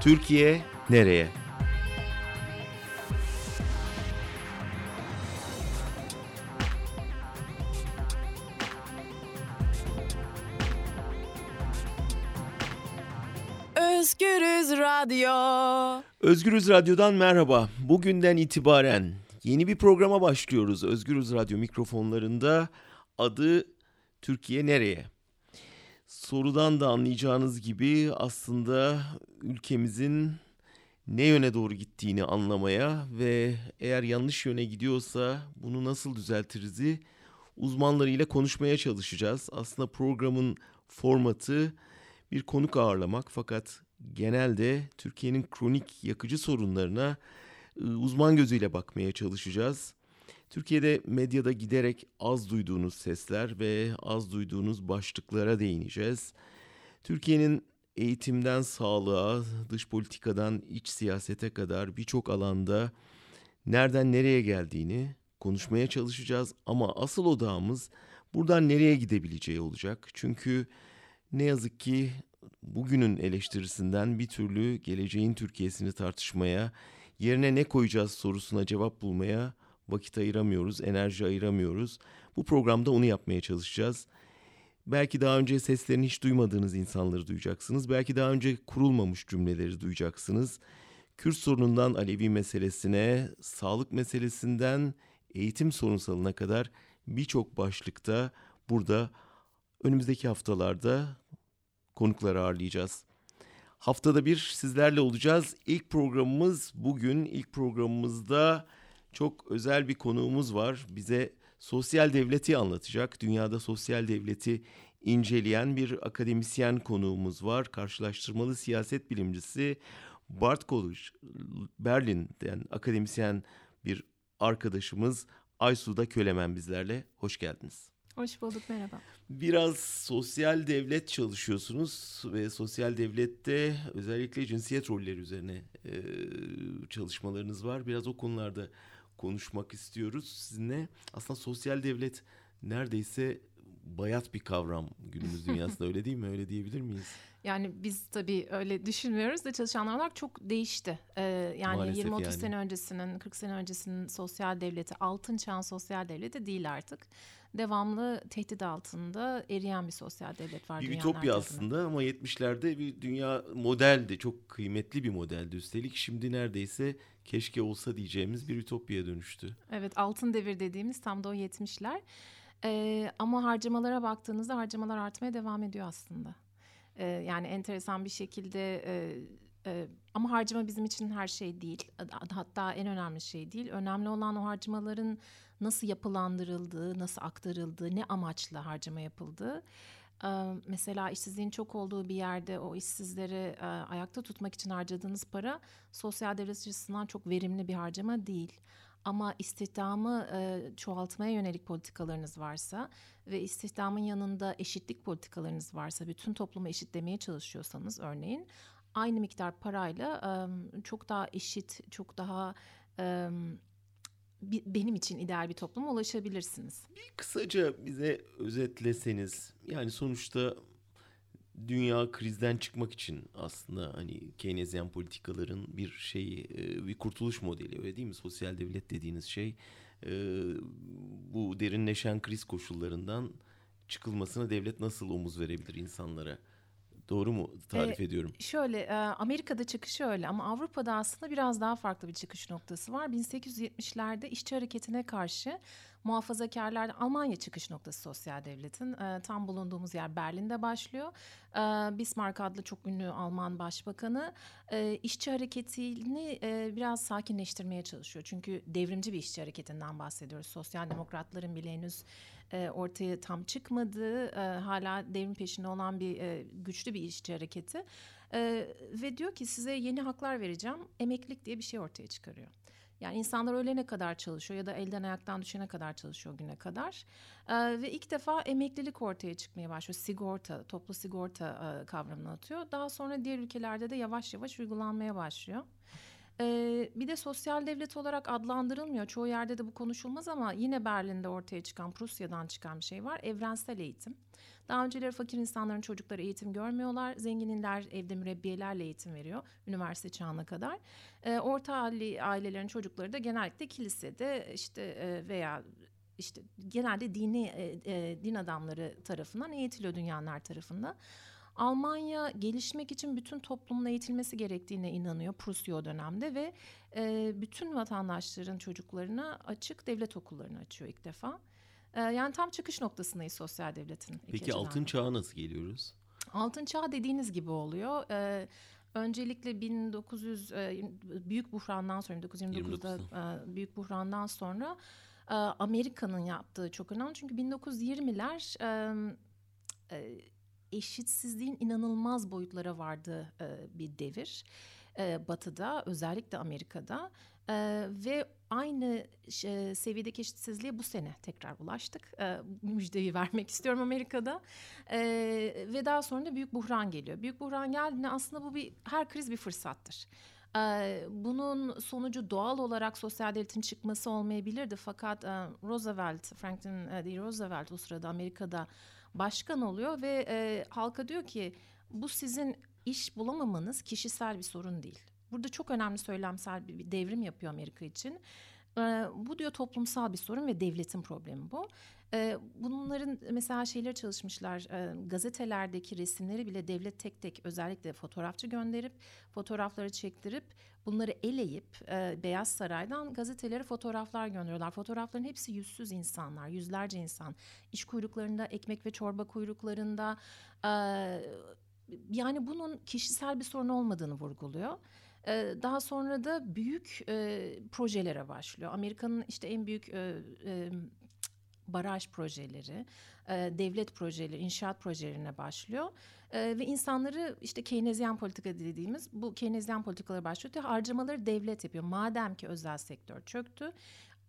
Türkiye nereye? Özgürüz Radyo. Özgürüz Radyo'dan merhaba. Bugünden itibaren yeni bir programa başlıyoruz. Özgürüz Radyo mikrofonlarında adı Türkiye nereye? Sorudan da anlayacağınız gibi aslında ülkemizin ne yöne doğru gittiğini anlamaya ve eğer yanlış yöne gidiyorsa bunu nasıl düzeltirizi uzmanlarıyla konuşmaya çalışacağız. Aslında programın formatı bir konuk ağırlamak fakat genelde Türkiye'nin kronik yakıcı sorunlarına ıı, uzman gözüyle bakmaya çalışacağız. Türkiye'de medyada giderek az duyduğunuz sesler ve az duyduğunuz başlıklara değineceğiz. Türkiye'nin eğitimden sağlığa, dış politikadan iç siyasete kadar birçok alanda nereden nereye geldiğini konuşmaya çalışacağız ama asıl odağımız buradan nereye gidebileceği olacak. Çünkü ne yazık ki bugünün eleştirisinden bir türlü geleceğin Türkiye'sini tartışmaya, yerine ne koyacağız sorusuna cevap bulmaya vakit ayıramıyoruz, enerji ayıramıyoruz. Bu programda onu yapmaya çalışacağız. Belki daha önce seslerini hiç duymadığınız insanları duyacaksınız. Belki daha önce kurulmamış cümleleri duyacaksınız. Kürt sorunundan Alevi meselesine, sağlık meselesinden eğitim sorunsalına kadar birçok başlıkta burada önümüzdeki haftalarda konukları ağırlayacağız. Haftada bir sizlerle olacağız. İlk programımız bugün. İlk programımızda çok özel bir konuğumuz var. Bize sosyal devleti anlatacak. Dünyada sosyal devleti inceleyen bir akademisyen konuğumuz var. Karşılaştırmalı siyaset bilimcisi Bart College Berlin'den akademisyen bir arkadaşımız Aysu'da Kölemen bizlerle. Hoş geldiniz. Hoş bulduk merhaba. Biraz sosyal devlet çalışıyorsunuz ve sosyal devlette özellikle cinsiyet rolleri üzerine e, çalışmalarınız var. Biraz o konularda konuşmak istiyoruz sizinle. Aslında sosyal devlet neredeyse bayat bir kavram günümüz dünyasında öyle değil mi? Öyle diyebilir miyiz? Yani biz tabii öyle düşünmüyoruz da çalışanlar olarak çok değişti. Ee, yani 20-30 yani. sene öncesinin, 40 sene öncesinin sosyal devleti, altın çağın sosyal devleti değil artık. Devamlı tehdit altında eriyen bir sosyal devlet var. Bir ütopya aslında ama 70'lerde bir dünya modeldi. Çok kıymetli bir modeldi üstelik. Şimdi neredeyse keşke olsa diyeceğimiz bir ütopyaya dönüştü. Evet altın devir dediğimiz tam da o 70'ler. Ee, ama harcamalara baktığınızda harcamalar artmaya devam ediyor aslında. Ee, yani enteresan bir şekilde e, e, ama harcama bizim için her şey değil. Hatta en önemli şey değil. Önemli olan o harcamaların nasıl yapılandırıldığı, nasıl aktarıldığı, ne amaçla harcama yapıldığı. Ee, mesela işsizliğin çok olduğu bir yerde o işsizleri e, ayakta tutmak için harcadığınız para sosyal devlet açısından çok verimli bir harcama değil. Ama istihdamı e, çoğaltmaya yönelik politikalarınız varsa ve istihdamın yanında eşitlik politikalarınız varsa, bütün toplumu eşitlemeye çalışıyorsanız örneğin aynı miktar parayla e, çok daha eşit, çok daha e, benim için ideal bir topluma ulaşabilirsiniz. Bir kısaca bize özetleseniz yani sonuçta dünya krizden çıkmak için aslında hani Keynesyen politikaların bir şeyi e, bir kurtuluş modeli öyle değil mi? Sosyal devlet dediğiniz şey e, bu derinleşen kriz koşullarından çıkılmasına devlet nasıl omuz verebilir insanlara? Doğru mu tarif ee, ediyorum? Şöyle Amerika'da çıkışı öyle ama Avrupa'da aslında biraz daha farklı bir çıkış noktası var. 1870'lerde işçi hareketine karşı muhafazakarlar Almanya çıkış noktası sosyal devletin. Tam bulunduğumuz yer Berlin'de başlıyor. Bismarck adlı çok ünlü Alman başbakanı işçi hareketini biraz sakinleştirmeye çalışıyor. Çünkü devrimci bir işçi hareketinden bahsediyoruz. Sosyal demokratların bile henüz e, ortaya tam çıkmadığı, e, hala devrim peşinde olan bir e, güçlü bir işçi hareketi. Ve diyor ki size yeni haklar vereceğim, emeklilik diye bir şey ortaya çıkarıyor. Yani insanlar ölene kadar çalışıyor ya da elden ayaktan düşene kadar çalışıyor güne kadar. Ee, ve ilk defa emeklilik ortaya çıkmaya başlıyor. Sigorta, toplu sigorta e, kavramını atıyor. Daha sonra diğer ülkelerde de yavaş yavaş uygulanmaya başlıyor. Ee, bir de sosyal devlet olarak adlandırılmıyor. Çoğu yerde de bu konuşulmaz ama yine Berlin'de ortaya çıkan, Prusya'dan çıkan bir şey var. Evrensel eğitim. Daha önceleri fakir insanların çocukları eğitim görmüyorlar. Zenginler evde mürebbiyelerle eğitim veriyor üniversite çağına kadar. Ee, orta halli ailelerin çocukları da genellikle kilisede işte veya işte genelde dini e, e, din adamları tarafından eğitiliyor dünyalar tarafından. Almanya gelişmek için bütün toplumun eğitilmesi gerektiğine inanıyor Prusya o dönemde ve e, bütün vatandaşların çocuklarına açık devlet okullarını açıyor ilk defa. E, yani tam çıkış noktasındayız sosyal devletin. Peki altın çağa nasıl geliyoruz? Altın çağ dediğiniz gibi oluyor. E, öncelikle 1900 e, büyük buhrandan sonra 1929'da e, büyük buhrandan sonra e, Amerika'nın yaptığı çok önemli. Çünkü 1920'ler e, e, eşitsizliğin inanılmaz boyutlara vardığı e, bir devir. E, batı'da özellikle Amerika'da e, ve aynı e, seviyedeki eşitsizliğe bu sene tekrar ulaştık. E, müjdeyi vermek istiyorum Amerika'da. E, ve daha sonra da büyük buhran geliyor. Büyük buhran geldiğinde aslında bu bir her kriz bir fırsattır. Bunun sonucu doğal olarak sosyal devletin çıkması olmayabilirdi. Fakat Roosevelt, Franklin D. Roosevelt o sırada Amerika'da başkan oluyor ve e, halka diyor ki bu sizin iş bulamamanız kişisel bir sorun değil. Burada çok önemli söylemsel bir, devrim yapıyor Amerika için. E, bu diyor toplumsal bir sorun ve devletin problemi bu. E, bunların mesela şeyleri çalışmışlar. E, gazetelerdeki resimleri bile devlet tek tek özellikle fotoğrafçı gönderip fotoğrafları çektirip bunları eleyip e, Beyaz Saray'dan gazetelere fotoğraflar gönderiyorlar. Fotoğrafların hepsi yüzsüz insanlar, yüzlerce insan. İş kuyruklarında, ekmek ve çorba kuyruklarında. E, yani bunun kişisel bir sorun olmadığını vurguluyor. Daha sonra da büyük e, projelere başlıyor. Amerika'nın işte en büyük e, e, baraj projeleri, e, devlet projeleri, inşaat projelerine başlıyor. E, ve insanları işte Keynesyen politika dediğimiz bu Keynesyen politikaları başlıyor. Harcamaları devlet yapıyor. Madem ki özel sektör çöktü,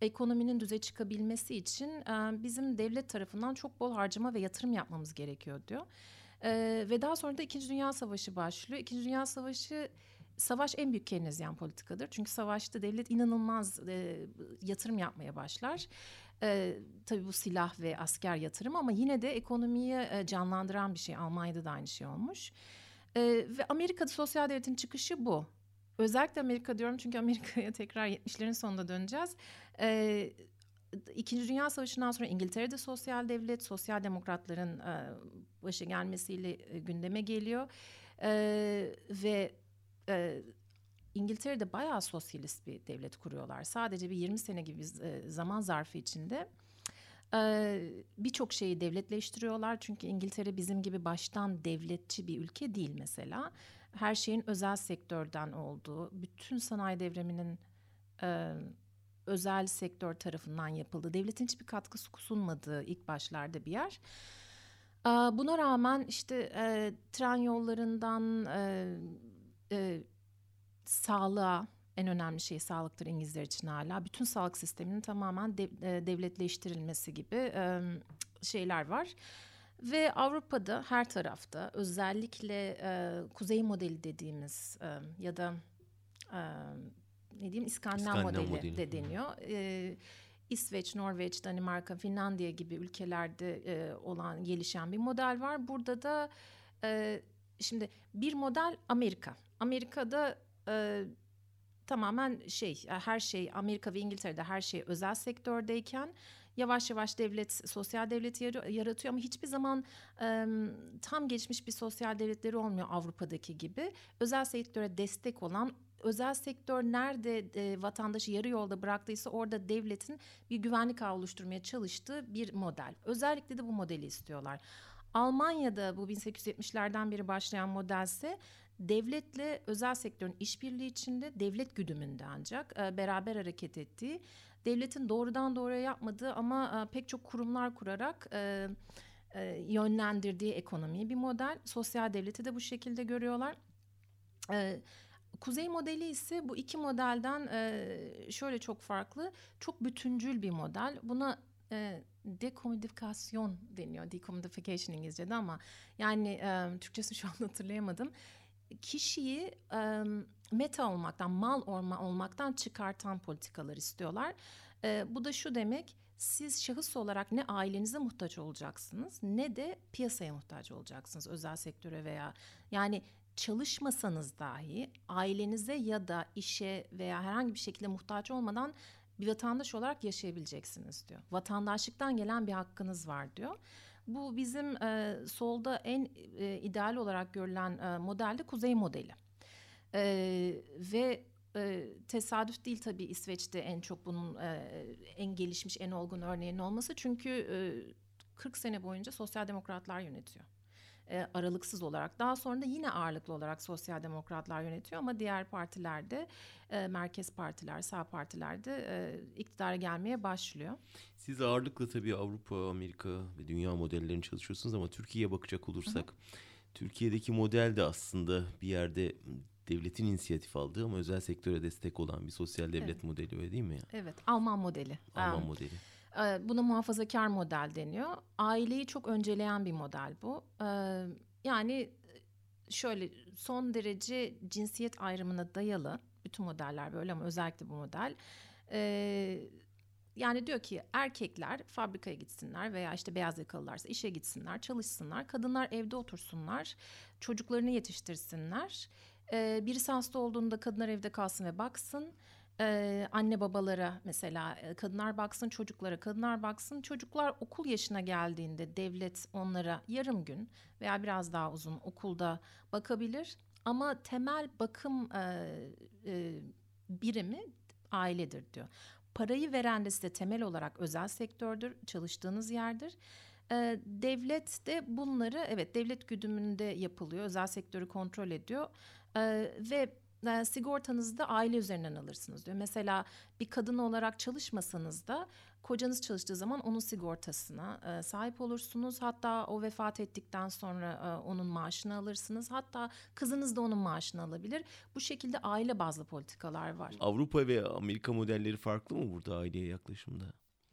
ekonominin düze çıkabilmesi için e, bizim devlet tarafından çok bol harcama ve yatırım yapmamız gerekiyor diyor. E, ve daha sonra da İkinci Dünya Savaşı başlıyor. İkinci Dünya Savaşı savaş en büyük Keynesyen politikadır. Çünkü savaşta devlet inanılmaz e, yatırım yapmaya başlar. E, tabii bu silah ve asker yatırım ama yine de ekonomiyi e, canlandıran bir şey. Almanya'da da aynı şey olmuş. E, ve Amerika'da sosyal devletin çıkışı bu. Özellikle Amerika diyorum çünkü Amerika'ya tekrar 70'lerin sonunda döneceğiz. E, İkinci Dünya Savaşı'ndan sonra İngiltere'de sosyal devlet, sosyal demokratların e, başa gelmesiyle e, gündeme geliyor. E, ve e, İngiltere'de bayağı sosyalist bir devlet kuruyorlar. Sadece bir 20 sene gibi e, zaman zarfı içinde e, birçok şeyi devletleştiriyorlar. Çünkü İngiltere bizim gibi baştan devletçi bir ülke değil mesela. Her şeyin özel sektörden olduğu, bütün sanayi devriminin e, özel sektör tarafından yapıldığı, devletin hiçbir katkısı sunmadığı ilk başlarda bir yer. Buna rağmen işte tren yollarından sağlığa en önemli şey sağlıktır İngilizler için hala. Bütün sağlık sisteminin tamamen de, e, devletleştirilmesi gibi e, şeyler var. Ve Avrupa'da her tarafta özellikle e, kuzey modeli dediğimiz e, ya da e, ne diyeyim İskandinav, İskandinav modeli, modeli de deniyor. E, İsveç, Norveç, Danimarka, Finlandiya gibi ülkelerde e, olan gelişen bir model var. Burada da e, şimdi bir model Amerika. Amerika'da e, tamamen şey her şey Amerika ve İngiltere'de her şey özel sektördeyken yavaş yavaş devlet sosyal devleti yaratıyor ama hiçbir zaman e, tam geçmiş bir sosyal devletleri olmuyor Avrupa'daki gibi. Özel sektöre destek olan özel sektör nerede e, vatandaşı yarı yolda bıraktıysa orada devletin bir güvenlik ağı oluşturmaya çalıştığı bir model. Özellikle de bu modeli istiyorlar. Almanya'da bu 1870'lerden beri başlayan modelse devletle özel sektörün işbirliği içinde devlet güdümünde ancak e, beraber hareket ettiği, devletin doğrudan doğruya yapmadığı ama e, pek çok kurumlar kurarak e, yönlendirdiği ekonomiyi bir model. Sosyal devleti de bu şekilde görüyorlar. Kuzey modeli ise bu iki modelden şöyle çok farklı, çok bütüncül bir model. Buna e, dekomodifikasyon deniyor. Decommodification İngilizce'de ama yani e, Türkçesi şu an hatırlayamadım kişiyi e, meta olmaktan, mal olma, olmaktan çıkartan politikalar istiyorlar. E, bu da şu demek, siz şahıs olarak ne ailenize muhtaç olacaksınız ne de piyasaya muhtaç olacaksınız özel sektöre veya yani çalışmasanız dahi ailenize ya da işe veya herhangi bir şekilde muhtaç olmadan bir vatandaş olarak yaşayabileceksiniz diyor. Vatandaşlıktan gelen bir hakkınız var diyor. Bu bizim e, solda en e, ideal olarak görülen e, modelde kuzey modeli. E, ve e, tesadüf değil tabii İsveç'te en çok bunun e, en gelişmiş, en olgun örneğinin olması. Çünkü e, 40 sene boyunca sosyal demokratlar yönetiyor. E, aralıksız olarak. Daha sonra da yine ağırlıklı olarak sosyal demokratlar yönetiyor ama diğer partilerde, e, merkez partiler, sağ partilerde e, iktidara gelmeye başlıyor. Siz ağırlıklı tabii Avrupa, Amerika ve dünya modellerini çalışıyorsunuz ama Türkiye'ye bakacak olursak... Hı hı. Türkiye'deki model de aslında bir yerde devletin inisiyatif aldığı ama özel sektöre destek olan bir sosyal devlet evet. modeli öyle değil mi? Evet, Alman modeli. Alman um, modeli. Buna muhafazakar model deniyor. Aileyi çok önceleyen bir model bu. Yani şöyle son derece cinsiyet ayrımına dayalı bütün modeller böyle ama özellikle bu model. Yani diyor ki erkekler fabrikaya gitsinler veya işte beyaz yakalılarsa işe gitsinler, çalışsınlar. Kadınlar evde otursunlar, çocuklarını yetiştirsinler. Ee, birisi hasta olduğunda kadınlar evde kalsın ve baksın. Ee, anne babalara mesela kadınlar baksın çocuklara kadınlar baksın çocuklar okul yaşına geldiğinde devlet onlara yarım gün veya biraz daha uzun okulda bakabilir ama temel bakım e, e, birimi ailedir diyor. Parayı veren de size temel olarak özel sektördür, çalıştığınız yerdir. Ee, devlet de bunları evet devlet güdümünde yapılıyor, özel sektörü kontrol ediyor ee, ve e, sigortanızı da aile üzerinden alırsınız diyor. Mesela bir kadın olarak çalışmasanız da kocanız çalıştığı zaman onun sigortasına e, sahip olursunuz. Hatta o vefat ettikten sonra e, onun maaşını alırsınız. Hatta kızınız da onun maaşını alabilir. Bu şekilde aile bazlı politikalar var. Avrupa ve Amerika modelleri farklı mı burada aileye yaklaşımda?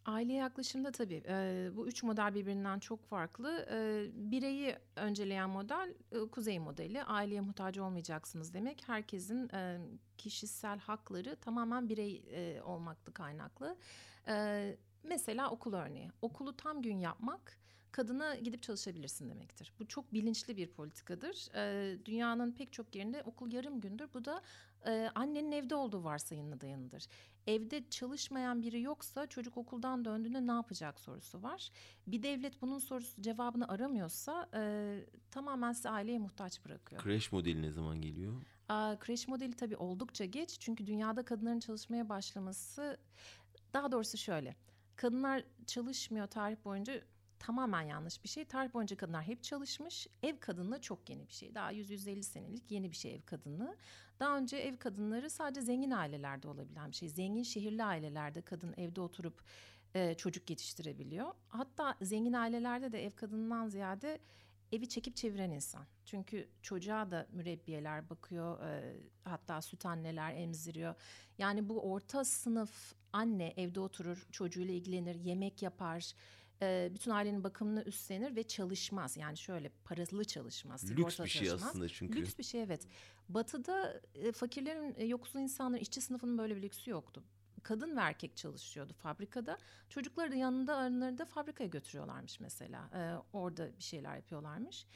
Aile yaklaşımda tabii e, bu üç model birbirinden çok farklı. E, bireyi önceleyen model e, kuzey modeli. Aileye muhtaç olmayacaksınız demek. Herkesin e, kişisel hakları tamamen birey e, olmakta kaynaklı. E, mesela okul örneği. Okulu tam gün yapmak kadına gidip çalışabilirsin demektir. Bu çok bilinçli bir politikadır. E, dünyanın pek çok yerinde okul yarım gündür. Bu da e, annenin evde olduğu varsayımına dayanıdır. Evde çalışmayan biri yoksa çocuk okuldan döndüğünde ne yapacak sorusu var. Bir devlet bunun sorusu cevabını aramıyorsa e, tamamen size aileye muhtaç bırakıyor. Kreş modeli ne zaman geliyor? Aa, kreş modeli tabii oldukça geç. Çünkü dünyada kadınların çalışmaya başlaması daha doğrusu şöyle. Kadınlar çalışmıyor tarih boyunca tamamen yanlış bir şey. Tarih boyunca kadınlar hep çalışmış. Ev kadınlığı çok yeni bir şey. Daha 100-150 senelik yeni bir şey ev kadınlığı. Daha önce ev kadınları sadece zengin ailelerde olabilen bir şey. Zengin şehirli ailelerde kadın evde oturup e, çocuk yetiştirebiliyor. Hatta zengin ailelerde de ev kadından ziyade evi çekip çeviren insan. Çünkü çocuğa da mürebbiyeler bakıyor, e, hatta süt anneler emziriyor. Yani bu orta sınıf anne evde oturur, çocuğuyla ilgilenir, yemek yapar, e, bütün ailenin bakımını üstlenir ve çalışmaz. Yani şöyle paralı çalışmaz. Lüks bir şey çalışmaz. aslında çünkü. Lüks bir şey evet. Batı'da e, fakirlerin, e, yoksul insanların, işçi sınıfının böyle bir lüksü yoktu. Kadın ve erkek çalışıyordu fabrikada. Çocukları da yanında aralarında fabrikaya götürüyorlarmış mesela. E, orada bir şeyler yapıyorlarmış.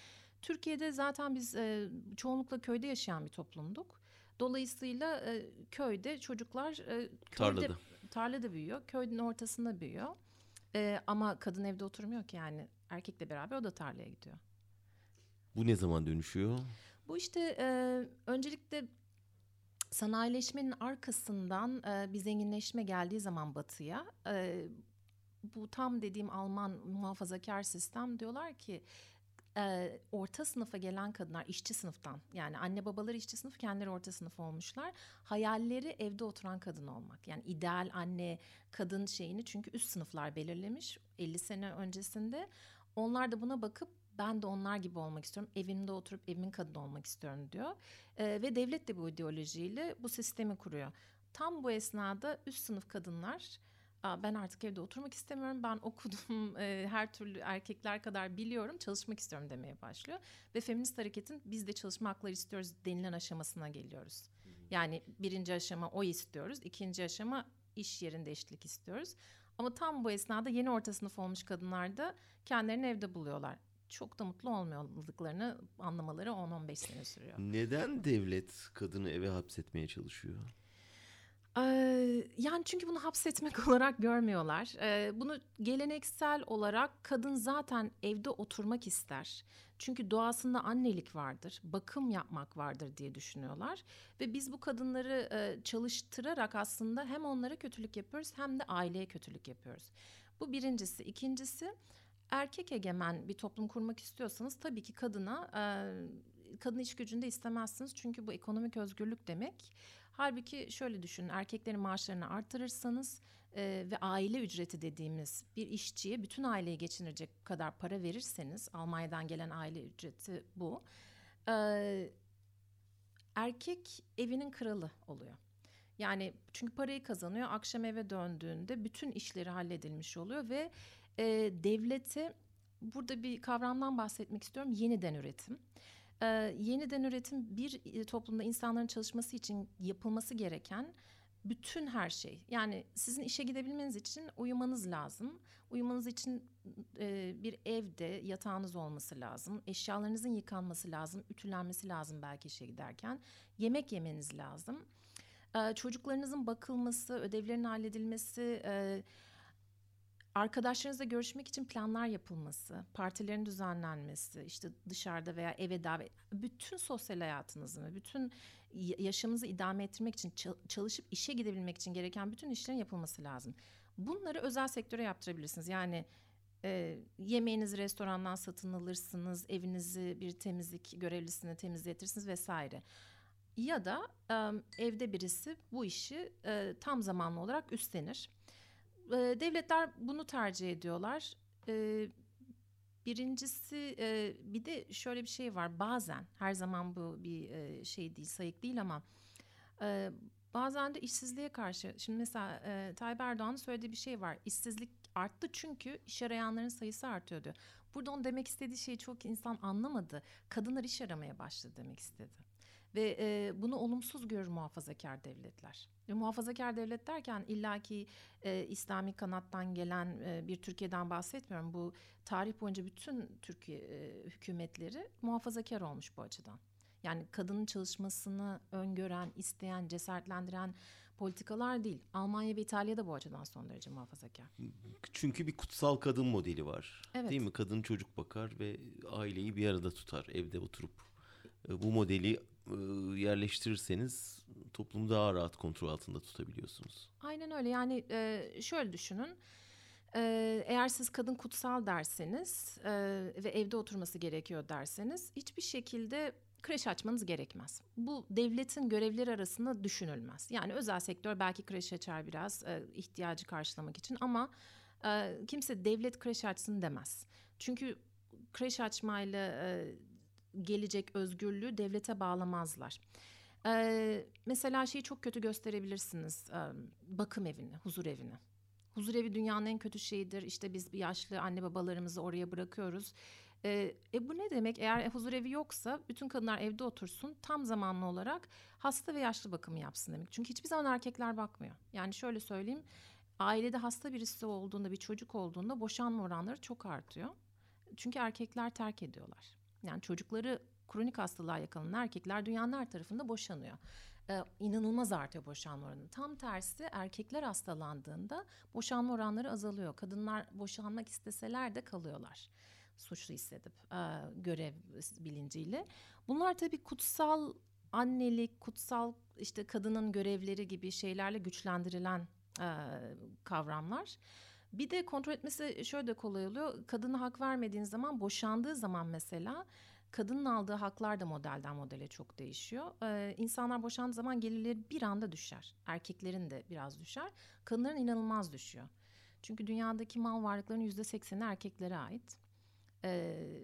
Türkiye'de zaten biz e, çoğunlukla köyde yaşayan bir toplumduk. Dolayısıyla e, köyde çocuklar e, köyde, tarlada. tarlada büyüyor. Köyün ortasında büyüyor. Ee, ama kadın evde oturmuyor ki yani erkekle beraber o da tarlaya gidiyor. Bu ne zaman dönüşüyor? Bu işte e, öncelikle sanayileşmenin arkasından e, bir zenginleşme geldiği zaman batıya e, bu tam dediğim Alman muhafazakar sistem diyorlar ki e, orta sınıfa gelen kadınlar işçi sınıftan yani anne babaları işçi sınıf kendileri orta sınıf olmuşlar. Hayalleri evde oturan kadın olmak. Yani ideal anne kadın şeyini çünkü üst sınıflar belirlemiş 50 sene öncesinde. Onlar da buna bakıp ben de onlar gibi olmak istiyorum. Evimde oturup evimin kadını olmak istiyorum diyor. E, ve devlet de bu ideolojiyle bu sistemi kuruyor. Tam bu esnada üst sınıf kadınlar ben artık evde oturmak istemiyorum. Ben okudum e, her türlü erkekler kadar biliyorum çalışmak istiyorum demeye başlıyor. Ve feminist hareketin biz de çalışma hakları istiyoruz denilen aşamasına geliyoruz. Yani birinci aşama o istiyoruz. ikinci aşama iş yerinde eşitlik istiyoruz. Ama tam bu esnada yeni orta sınıf olmuş kadınlar da kendilerini evde buluyorlar. Çok da mutlu olmadıklarını anlamaları 10-15 sene sürüyor. Neden devlet kadını eve hapsetmeye çalışıyor? Yani çünkü bunu hapsetmek olarak görmüyorlar. bunu geleneksel olarak kadın zaten evde oturmak ister. Çünkü doğasında annelik vardır, bakım yapmak vardır diye düşünüyorlar. Ve biz bu kadınları çalıştırarak aslında hem onlara kötülük yapıyoruz hem de aileye kötülük yapıyoruz. Bu birincisi. İkincisi erkek egemen bir toplum kurmak istiyorsanız tabii ki kadına kadın iş gücünde istemezsiniz. Çünkü bu ekonomik özgürlük demek. Halbuki şöyle düşünün erkeklerin maaşlarını artırırsanız e, ve aile ücreti dediğimiz bir işçiye bütün aileyi geçindirecek kadar para verirseniz Almanya'dan gelen aile ücreti bu. E, erkek evinin kralı oluyor. Yani çünkü parayı kazanıyor akşam eve döndüğünde bütün işleri halledilmiş oluyor ve e, devlete burada bir kavramdan bahsetmek istiyorum yeniden üretim. Ee, yeniden üretim bir toplumda insanların çalışması için yapılması gereken bütün her şey. Yani sizin işe gidebilmeniz için uyumanız lazım. Uyumanız için e, bir evde yatağınız olması lazım. Eşyalarınızın yıkanması lazım. Ütülenmesi lazım belki işe giderken. Yemek yemeniz lazım. E, çocuklarınızın bakılması, ödevlerin halledilmesi... E, arkadaşlarınızla görüşmek için planlar yapılması, partilerin düzenlenmesi, işte dışarıda veya eve davet, bütün sosyal hayatınızı ve bütün yaşamınızı idame ettirmek için çalışıp işe gidebilmek için gereken bütün işlerin yapılması lazım. Bunları özel sektöre yaptırabilirsiniz. Yani e, yemeğinizi restorandan satın alırsınız, evinizi bir temizlik görevlisine temizletirsiniz vesaire. Ya da e, evde birisi bu işi e, tam zamanlı olarak üstlenir e, devletler bunu tercih ediyorlar. E, birincisi e, bir de şöyle bir şey var bazen her zaman bu bir e, şey değil sayık değil ama e, bazen de işsizliğe karşı şimdi mesela e, Tayyip Erdoğan'ın söylediği bir şey var işsizlik arttı çünkü iş arayanların sayısı artıyor diyor. Burada onun demek istediği şeyi çok insan anlamadı. Kadınlar iş aramaya başladı demek istedi. Ve e, bunu olumsuz görür muhafazakar devletler. Ve muhafazakar devlet derken illaki e, İslami kanattan gelen e, bir Türkiye'den bahsetmiyorum. Bu tarih boyunca bütün Türkiye e, hükümetleri muhafazakar olmuş bu açıdan. Yani kadının çalışmasını öngören, isteyen, cesaretlendiren politikalar değil. Almanya ve İtalya da bu açıdan son derece muhafazakar. Çünkü bir kutsal kadın modeli var. Evet. Değil mi? Kadın çocuk bakar ve aileyi bir arada tutar evde oturup. E, bu modeli yerleştirirseniz toplumu daha rahat kontrol altında tutabiliyorsunuz. Aynen öyle yani e, şöyle düşünün. Eğer siz kadın kutsal derseniz ve evde oturması gerekiyor derseniz hiçbir şekilde kreş açmanız gerekmez. Bu devletin görevleri arasında düşünülmez. Yani özel sektör belki kreş açar biraz ihtiyacı karşılamak için ama kimse devlet kreş açsın demez. Çünkü kreş açmayla gelecek özgürlüğü devlete bağlamazlar. Ee, mesela şeyi çok kötü gösterebilirsiniz. Ee, bakım evini, huzur evini. Huzur evi dünyanın en kötü şeyidir. İşte biz bir yaşlı anne babalarımızı oraya bırakıyoruz. Ee, e bu ne demek? Eğer huzur evi yoksa bütün kadınlar evde otursun tam zamanlı olarak hasta ve yaşlı bakımı yapsın demek. Çünkü hiçbir zaman erkekler bakmıyor. Yani şöyle söyleyeyim. Ailede hasta birisi olduğunda bir çocuk olduğunda boşanma oranları çok artıyor. Çünkü erkekler terk ediyorlar. Yani çocukları kronik hastalığa yakalanan erkekler dünyanın her tarafında boşanıyor. Ee, inanılmaz artıyor boşanma oranı. Tam tersi erkekler hastalandığında boşanma oranları azalıyor. Kadınlar boşanmak isteseler de kalıyorlar suçlu hissedip e, görev bilinciyle. Bunlar tabii kutsal annelik, kutsal işte kadının görevleri gibi şeylerle güçlendirilen e, kavramlar. Bir de kontrol etmesi şöyle de kolay oluyor. Kadına hak vermediğin zaman boşandığı zaman mesela kadının aldığı haklar da modelden modele çok değişiyor. Ee, insanlar boşandığı zaman gelirleri bir anda düşer. Erkeklerin de biraz düşer. Kadınların inanılmaz düşüyor. Çünkü dünyadaki mal varlıklarının yüzde sekseni erkeklere ait. Ee,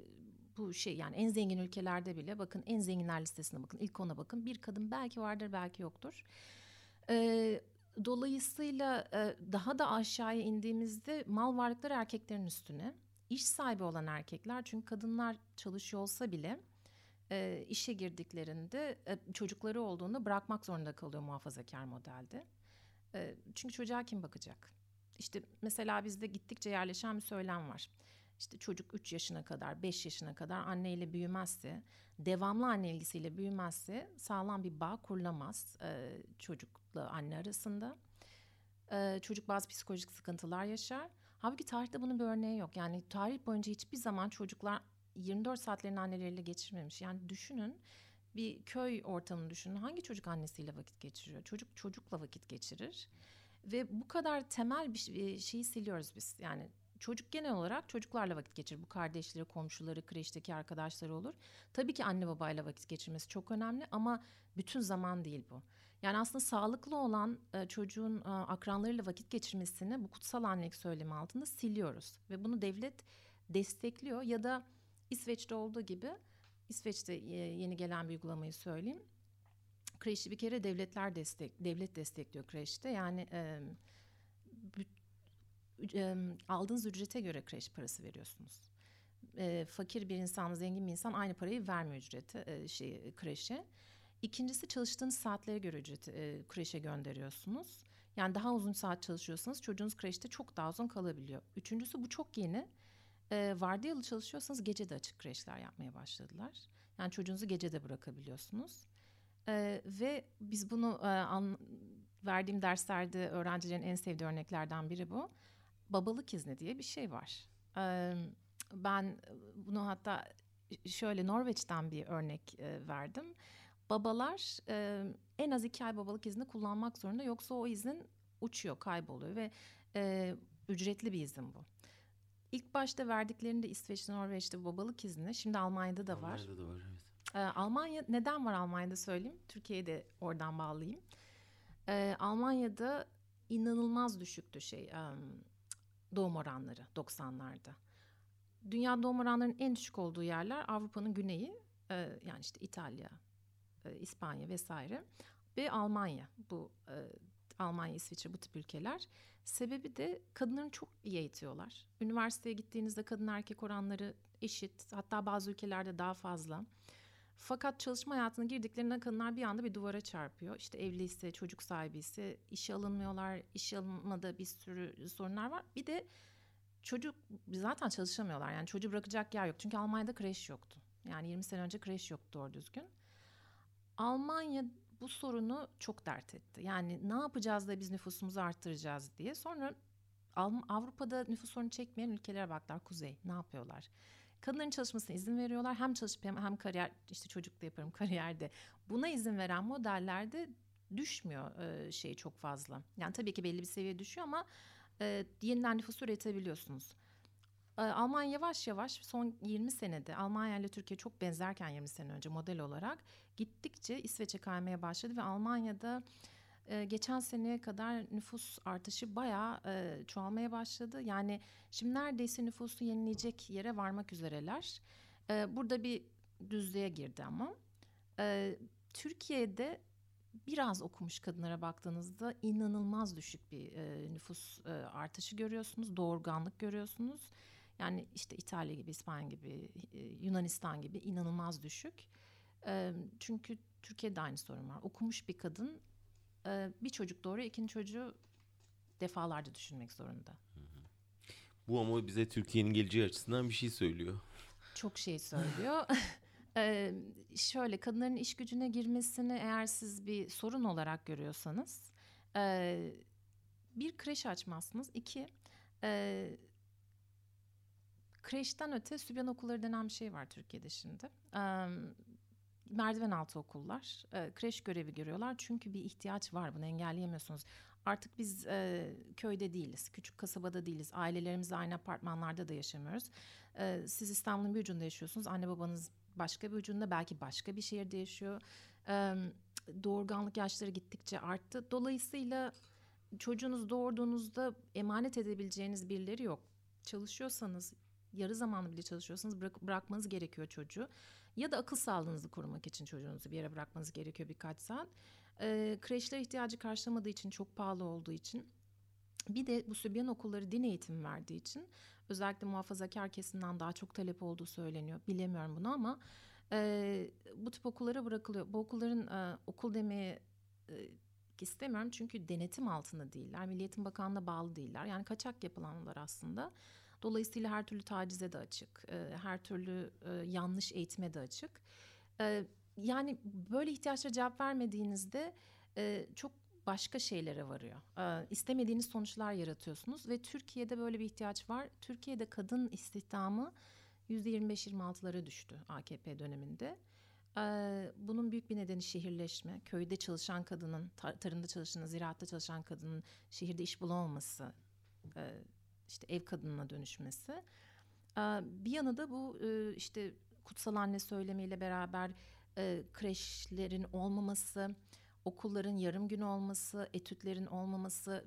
bu şey yani en zengin ülkelerde bile bakın en zenginler listesine bakın ilk ona bakın bir kadın belki vardır belki yoktur. Ee, dolayısıyla daha da aşağıya indiğimizde mal varlıkları erkeklerin üstüne. İş sahibi olan erkekler çünkü kadınlar çalışıyor olsa bile işe girdiklerinde çocukları olduğunda bırakmak zorunda kalıyor muhafazakar modelde. Çünkü çocuğa kim bakacak? İşte mesela bizde gittikçe yerleşen bir söylem var. İşte çocuk 3 yaşına kadar, 5 yaşına kadar anneyle büyümezse, devamlı anne ilgisiyle büyümezse sağlam bir bağ kurulamaz e, çocukla anne arasında. E, çocuk bazı psikolojik sıkıntılar yaşar. Halbuki tarihte bunun bir örneği yok. Yani tarih boyunca hiçbir zaman çocuklar 24 saatlerini anneleriyle geçirmemiş. Yani düşünün bir köy ortamını düşünün. Hangi çocuk annesiyle vakit geçiriyor? Çocuk çocukla vakit geçirir. Ve bu kadar temel bir şeyi siliyoruz biz. Yani çocuk genel olarak çocuklarla vakit geçirir. Bu kardeşleri, komşuları, kreşteki arkadaşları olur. Tabii ki anne babayla vakit geçirmesi çok önemli ama bütün zaman değil bu. Yani aslında sağlıklı olan e, çocuğun e, akranlarıyla vakit geçirmesini bu kutsal annelik söylemi altında siliyoruz. Ve bunu devlet destekliyor ya da İsveç'te olduğu gibi İsveç'te yeni gelen bir uygulamayı söyleyeyim. Kreşi bir kere devletler destek devlet destekliyor kreşte. Yani e, e, aldığınız ücrete göre kreş parası veriyorsunuz. E, fakir bir insan, zengin bir insan aynı parayı vermiyor ücrete e, şey kreşe. İkincisi çalıştığınız saatlere göre ücret e, kreşe gönderiyorsunuz. Yani daha uzun saat çalışıyorsanız çocuğunuz kreşte çok daha uzun kalabiliyor. Üçüncüsü bu çok yeni. E, vardiyalı çalışıyorsanız gece de açık kreşler yapmaya başladılar. Yani çocuğunuzu gece de bırakabiliyorsunuz. E, ve biz bunu e, an, verdiğim derslerde öğrencilerin en sevdiği örneklerden biri bu. Babalık izni diye bir şey var. E, ben bunu hatta şöyle Norveç'ten bir örnek e, verdim. Babalar e, en az iki ay babalık izni kullanmak zorunda yoksa o izin uçuyor, kayboluyor ve e, ücretli bir izin bu. İlk başta verdiklerinde İsveç'te, Norveç'te babalık izni. Şimdi Almanya'da da var. Almanya'da da var evet. Ee, Almanya neden var Almanya'da söyleyeyim. Türkiye'ye de oradan bağlayayım. Ee, Almanya'da inanılmaz düşüktü şey um, doğum oranları 90'larda. Dünya doğum oranlarının en düşük olduğu yerler Avrupa'nın güneyi. E, yani işte İtalya, e, İspanya vesaire ve Almanya. Bu e, Almanya, İsviçre bu tip ülkeler. Sebebi de kadınların çok iyi eğitiyorlar. Üniversiteye gittiğinizde kadın erkek oranları eşit. Hatta bazı ülkelerde daha fazla. Fakat çalışma hayatına girdiklerinde kadınlar bir anda bir duvara çarpıyor. İşte evliyse, çocuk sahibi ise işe alınmıyorlar. İşe alınmada bir sürü sorunlar var. Bir de çocuk zaten çalışamıyorlar. Yani çocuğu bırakacak yer yok. Çünkü Almanya'da kreş yoktu. Yani 20 sene önce kreş yoktu doğru düzgün. Almanya bu sorunu çok dert etti. Yani ne yapacağız da biz nüfusumuzu arttıracağız diye. Sonra Avrupa'da nüfus sorunu çekmeyen ülkelere baktılar. Kuzey ne yapıyorlar? Kadınların çalışmasına izin veriyorlar. Hem çalışıp hem, hem kariyer işte çocuk da yaparım kariyerde. Buna izin veren modellerde düşmüyor e, şey çok fazla. Yani tabii ki belli bir seviye düşüyor ama e, yeniden nüfus üretebiliyorsunuz. E, Almanya yavaş yavaş son 20 senede Almanya ile Türkiye çok benzerken 20 sene önce model olarak gittikçe İsveç'e kaymaya başladı ve Almanya'da e, geçen seneye kadar nüfus artışı bayağı e, çoğalmaya başladı. Yani şimdi neredeyse nüfusu yenileyecek yere varmak üzereler. E, burada bir düzlüğe girdi ama. Türkiye'de biraz okumuş kadınlara baktığınızda inanılmaz düşük bir e, nüfus e, artışı görüyorsunuz. Doğurganlık görüyorsunuz. Yani işte İtalya gibi, İspanya gibi, e, Yunanistan gibi inanılmaz düşük. E, çünkü Türkiye'de aynı sorun var. Okumuş bir kadın e, bir çocuk doğuruyor, ikinci çocuğu defalarca düşünmek zorunda. Bu ama bize Türkiye'nin geleceği açısından bir şey söylüyor. Çok şey söylüyor. ee, şöyle kadınların iş gücüne girmesini eğer siz bir sorun olarak görüyorsanız e, bir kreş açmazsınız. İki e, kreşten öte sübyan okulları denen bir şey var Türkiye'de şimdi. Merdiven altı okullar kreş görevi görüyorlar çünkü bir ihtiyaç var bunu engelleyemiyorsunuz. Artık biz e, köyde değiliz, küçük kasabada değiliz, ailelerimiz aynı apartmanlarda da yaşamıyoruz. E, siz İstanbul'un bir ucunda yaşıyorsunuz, anne babanız başka bir ucunda, belki başka bir şehirde yaşıyor. E, doğurganlık yaşları gittikçe arttı. Dolayısıyla çocuğunuz doğurduğunuzda emanet edebileceğiniz birileri yok. Çalışıyorsanız yarı zamanlı bile çalışıyorsanız bırak, bırakmanız gerekiyor çocuğu. Ya da akıl sağlığınızı korumak için çocuğunuzu bir yere bırakmanız gerekiyor birkaç saat. E, kreşler ihtiyacı karşılamadığı için çok pahalı olduğu için bir de bu Sübyan okulları din eğitimi verdiği için özellikle muhafazakar kesimden daha çok talep olduğu söyleniyor. Bilemiyorum bunu ama e, bu tip okullara bırakılıyor. Bu okulların e, okul demeye e, istemiyorum çünkü denetim altında değiller. Milliyetin Bakanlığı'na bağlı değiller. Yani kaçak yapılanlar aslında. Dolayısıyla her türlü tacize de açık. E, her türlü e, yanlış eğitime de açık. E, yani böyle ihtiyaçlara cevap vermediğinizde e, çok başka şeylere varıyor. Ee, istemediğiniz sonuçlar yaratıyorsunuz ve Türkiye'de böyle bir ihtiyaç var. Türkiye'de kadın istihdamı %25-26'lara düştü AKP döneminde. Bunun büyük bir nedeni şehirleşme. Köyde çalışan kadının, tarımda çalışan, ziraatta çalışan kadının şehirde iş bulamaması, e, işte ev kadınına dönüşmesi. Ee, bir yanı da bu işte kutsal anne söylemiyle beraber kreşlerin olmaması, okulların yarım gün olması, etütlerin olmaması,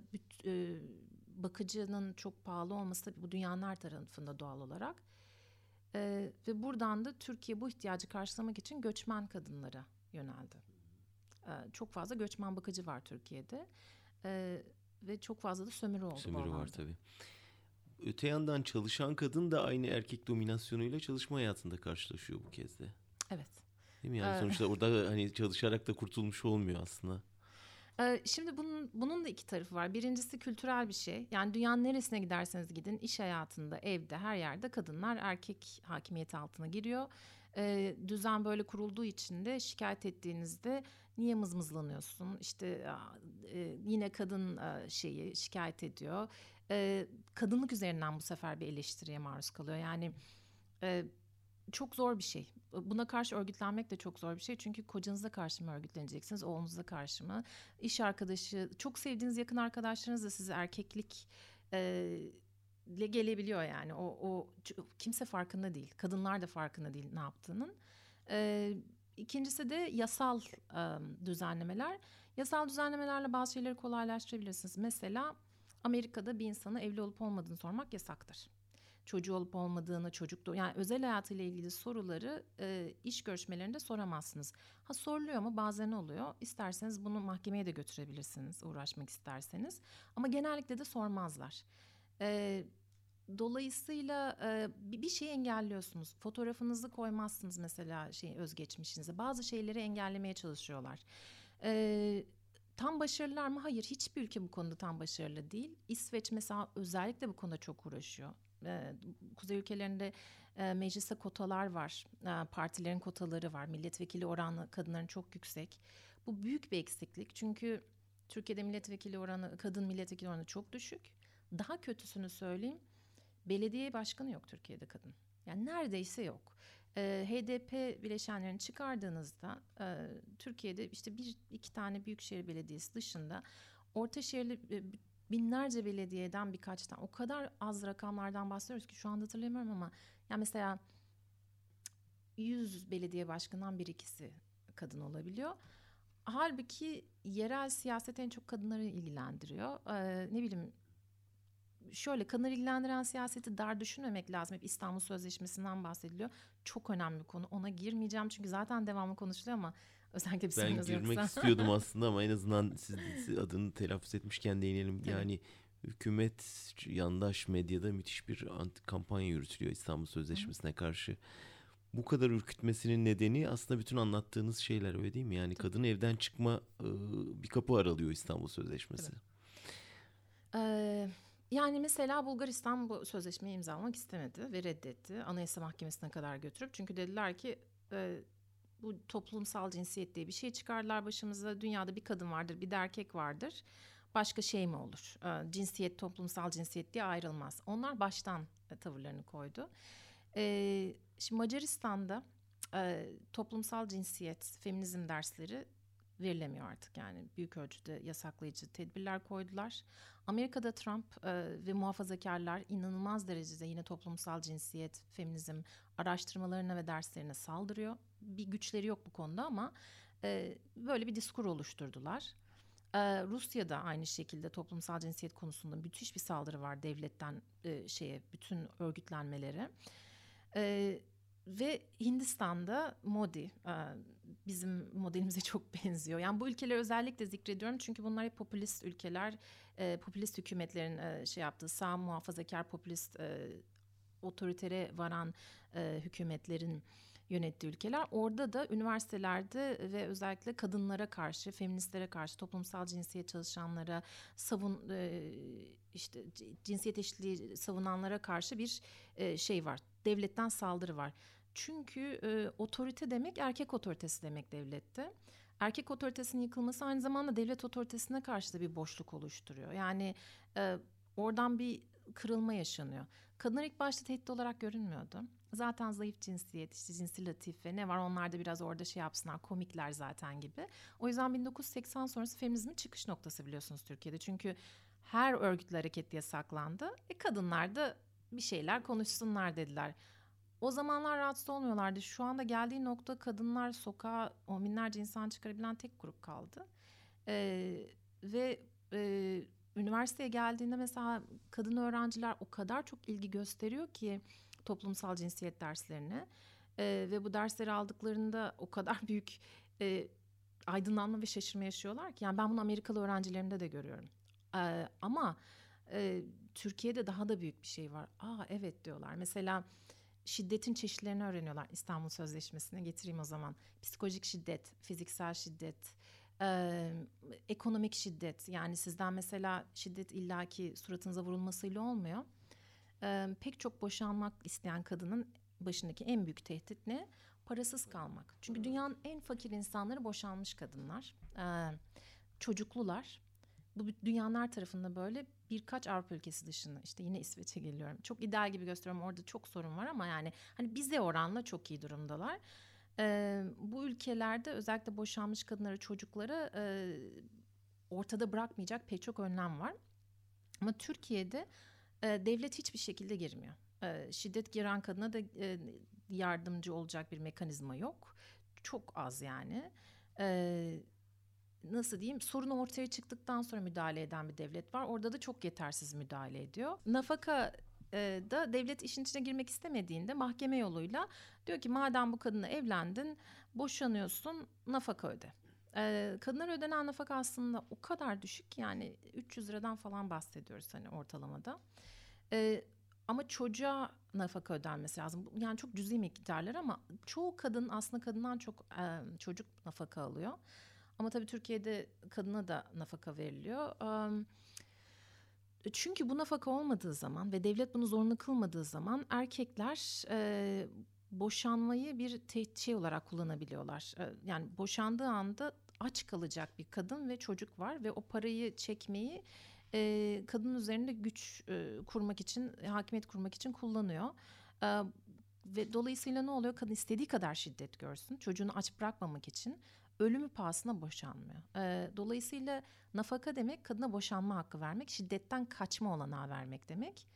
bakıcının çok pahalı olması bu dünyanın her tarafında doğal olarak. E, ve buradan da Türkiye bu ihtiyacı karşılamak için göçmen kadınlara yöneldi. E, çok fazla göçmen bakıcı var Türkiye'de. E, ve çok fazla da sömürü oldu. Sömürü var tabii. Öte yandan çalışan kadın da aynı erkek dominasyonuyla çalışma hayatında karşılaşıyor bu kez de. Evet. Değil mi? Yani sonuçta orada hani çalışarak da kurtulmuş olmuyor aslında. Şimdi bunun bunun da iki tarafı var. Birincisi kültürel bir şey. Yani dünyanın neresine giderseniz gidin, iş hayatında, evde, her yerde kadınlar erkek hakimiyeti altına giriyor. Ee, düzen böyle kurulduğu için de şikayet ettiğinizde niye mızmızlanıyorsun? İşte e, yine kadın e, şeyi şikayet ediyor. E, kadınlık üzerinden bu sefer bir eleştiriye maruz kalıyor. Yani e, çok zor bir şey. Buna karşı örgütlenmek de çok zor bir şey. Çünkü kocanıza karşı mı örgütleneceksiniz, oğlunuza karşı mı? İş arkadaşı, çok sevdiğiniz yakın arkadaşlarınız da size erkeklik e, gelebiliyor yani. O, o kimse farkında değil. Kadınlar da farkında değil ne yaptığının. E, ikincisi de yasal e, düzenlemeler. Yasal düzenlemelerle bazı şeyleri kolaylaştırabilirsiniz. Mesela Amerika'da bir insana evli olup olmadığını sormak yasaktır çocuğu olup olmadığını, çocuk yani özel hayatıyla ilgili soruları e, iş görüşmelerinde soramazsınız. Ha soruluyor mu? Bazen oluyor. İsterseniz bunu mahkemeye de götürebilirsiniz uğraşmak isterseniz. Ama genellikle de sormazlar. E, dolayısıyla e, bir şeyi engelliyorsunuz. Fotoğrafınızı koymazsınız mesela şey özgeçmişinize. Bazı şeyleri engellemeye çalışıyorlar. E, Tam başarılılar mı? Hayır. Hiçbir ülke bu konuda tam başarılı değil. İsveç mesela özellikle bu konuda çok uğraşıyor kuzey ülkelerinde e, mecliste kotalar var. Partilerin kotaları var. Milletvekili oranı kadınların çok yüksek. Bu büyük bir eksiklik. Çünkü Türkiye'de milletvekili oranı, kadın milletvekili oranı çok düşük. Daha kötüsünü söyleyeyim. Belediye başkanı yok Türkiye'de kadın. Yani neredeyse yok. E, HDP bileşenlerini çıkardığınızda e, Türkiye'de işte bir iki tane büyükşehir belediyesi dışında orta şehirli e, binlerce belediyeden birkaç tane o kadar az rakamlardan bahsediyoruz ki şu anda hatırlayamıyorum ama ya mesela 100 belediye başkanından bir ikisi kadın olabiliyor. Halbuki yerel siyaset en çok kadınları ilgilendiriyor. Ee, ne bileyim şöyle kadınları ilgilendiren siyaseti dar düşünmemek lazım. Hep İstanbul Sözleşmesi'nden bahsediliyor. Çok önemli bir konu. Ona girmeyeceğim çünkü zaten devamlı konuşuluyor ama Özellikle bir Ben girmek yoksa. istiyordum aslında ama en azından siz adını telaffuz etmişken değinelim. Tabii. Yani hükümet yandaş medyada müthiş bir anti kampanya yürütülüyor İstanbul Sözleşmesi'ne Hı. karşı. Bu kadar ürkütmesinin nedeni aslında bütün anlattığınız şeyler öyle değil mi? Yani Tabii. kadın evden çıkma bir kapı aralıyor İstanbul Sözleşmesi. Ee, yani mesela Bulgaristan bu sözleşmeyi imzalamak istemedi ve reddetti. Anayasa Mahkemesi'ne kadar götürüp çünkü dediler ki bu toplumsal cinsiyet diye bir şey çıkardılar başımıza. Dünyada bir kadın vardır, bir de erkek vardır. Başka şey mi olur? E, cinsiyet, toplumsal cinsiyet diye ayrılmaz. Onlar baştan e, tavırlarını koydu. E, şimdi Macaristan'da e, toplumsal cinsiyet, feminizm dersleri verilemiyor artık yani büyük ölçüde yasaklayıcı tedbirler koydular. Amerika'da Trump e, ve muhafazakarlar inanılmaz derecede yine toplumsal cinsiyet, feminizm araştırmalarına ve derslerine saldırıyor. Bir güçleri yok bu konuda ama e, böyle bir diskur oluşturdular. Ee, Rusya'da aynı şekilde toplumsal cinsiyet konusunda müthiş bir saldırı var devletten e, şeye bütün örgütlenmelere. Ee, ve Hindistan'da Modi bizim modelimize çok benziyor. Yani bu ülkeleri özellikle zikrediyorum çünkü bunlar hep popülist ülkeler, popülist hükümetlerin şey yaptığı sağ muhafazakar popülist otoritere varan hükümetlerin yönettiği ülkeler. Orada da üniversitelerde ve özellikle kadınlara karşı, feministlere karşı, toplumsal cinsiyet çalışanlara, savun e, işte cinsiyet eşitliği savunanlara karşı bir e, şey var. Devletten saldırı var. Çünkü e, otorite demek erkek otoritesi demek devlette. Erkek otoritesinin yıkılması aynı zamanda devlet otoritesine karşı da bir boşluk oluşturuyor. Yani e, oradan bir kırılma yaşanıyor. Kadınlar ilk başta tehdit olarak görünmüyordu. Zaten zayıf cinsiyet, işte cinsi latife ne var onlar da biraz orada şey yapsınlar komikler zaten gibi. O yüzden 1980 sonrası feminizmin çıkış noktası biliyorsunuz Türkiye'de. Çünkü her örgütlü hareket yasaklandı. E kadınlar da bir şeyler konuşsunlar dediler. O zamanlar rahatsız olmuyorlardı. Şu anda geldiği nokta kadınlar sokağa on binlerce insan çıkarabilen tek grup kaldı. Ee, ve e, üniversiteye geldiğinde mesela kadın öğrenciler o kadar çok ilgi gösteriyor ki toplumsal cinsiyet derslerine. Ee, ve bu dersleri aldıklarında o kadar büyük e, aydınlanma ve şaşırma yaşıyorlar ki. Yani ben bunu Amerikalı öğrencilerimde de görüyorum. Ee, ama e, Türkiye'de daha da büyük bir şey var. Aa evet diyorlar. Mesela şiddetin çeşitlerini öğreniyorlar İstanbul Sözleşmesi'ne getireyim o zaman. Psikolojik şiddet, fiziksel şiddet, e, ekonomik şiddet. Yani sizden mesela şiddet illaki suratınıza vurulmasıyla olmuyor. E, pek çok boşanmak isteyen kadının başındaki en büyük tehdit ne? Parasız kalmak. Çünkü dünyanın en fakir insanları boşanmış kadınlar. E, çocuklular. Bu dünyanın her tarafında böyle birkaç Avrupa ülkesi dışında işte yine İsveç'e geliyorum. Çok ideal gibi gösteriyorum orada çok sorun var ama yani hani bize oranla çok iyi durumdalar. Ee, bu ülkelerde özellikle boşanmış kadınları çocukları e, ortada bırakmayacak pek çok önlem var. Ama Türkiye'de devlet hiçbir şekilde girmiyor. Şiddet giren kadına da yardımcı olacak bir mekanizma yok. Çok az yani. Nasıl diyeyim sorun ortaya çıktıktan sonra müdahale eden bir devlet var. Orada da çok yetersiz müdahale ediyor. Nafaka da devlet işin içine girmek istemediğinde mahkeme yoluyla diyor ki madem bu kadınla evlendin boşanıyorsun nafaka öde. E, kadınlara ödenen nafaka aslında o kadar düşük yani 300 liradan falan bahsediyoruz hani ortalamada. E, ama çocuğa nafaka ödenmesi lazım. Yani çok cüzi miktarlar ama çoğu kadın aslında kadından çok e, çocuk nafaka alıyor. Ama tabii Türkiye'de kadına da nafaka veriliyor. Çünkü bu nafaka olmadığı zaman ve devlet bunu zorunlu kılmadığı zaman erkekler e, boşanmayı bir tehdit şey olarak kullanabiliyorlar. E, yani boşandığı anda aç kalacak bir kadın ve çocuk var ve o parayı çekmeyi e, kadın üzerinde güç e, kurmak için, hakimiyet kurmak için kullanıyor. E, ve dolayısıyla ne oluyor? Kadın istediği kadar şiddet görsün. Çocuğunu aç bırakmamak için ölümü pahasına boşanmıyor. E, dolayısıyla nafaka demek kadına boşanma hakkı vermek, şiddetten kaçma olanağı vermek demek.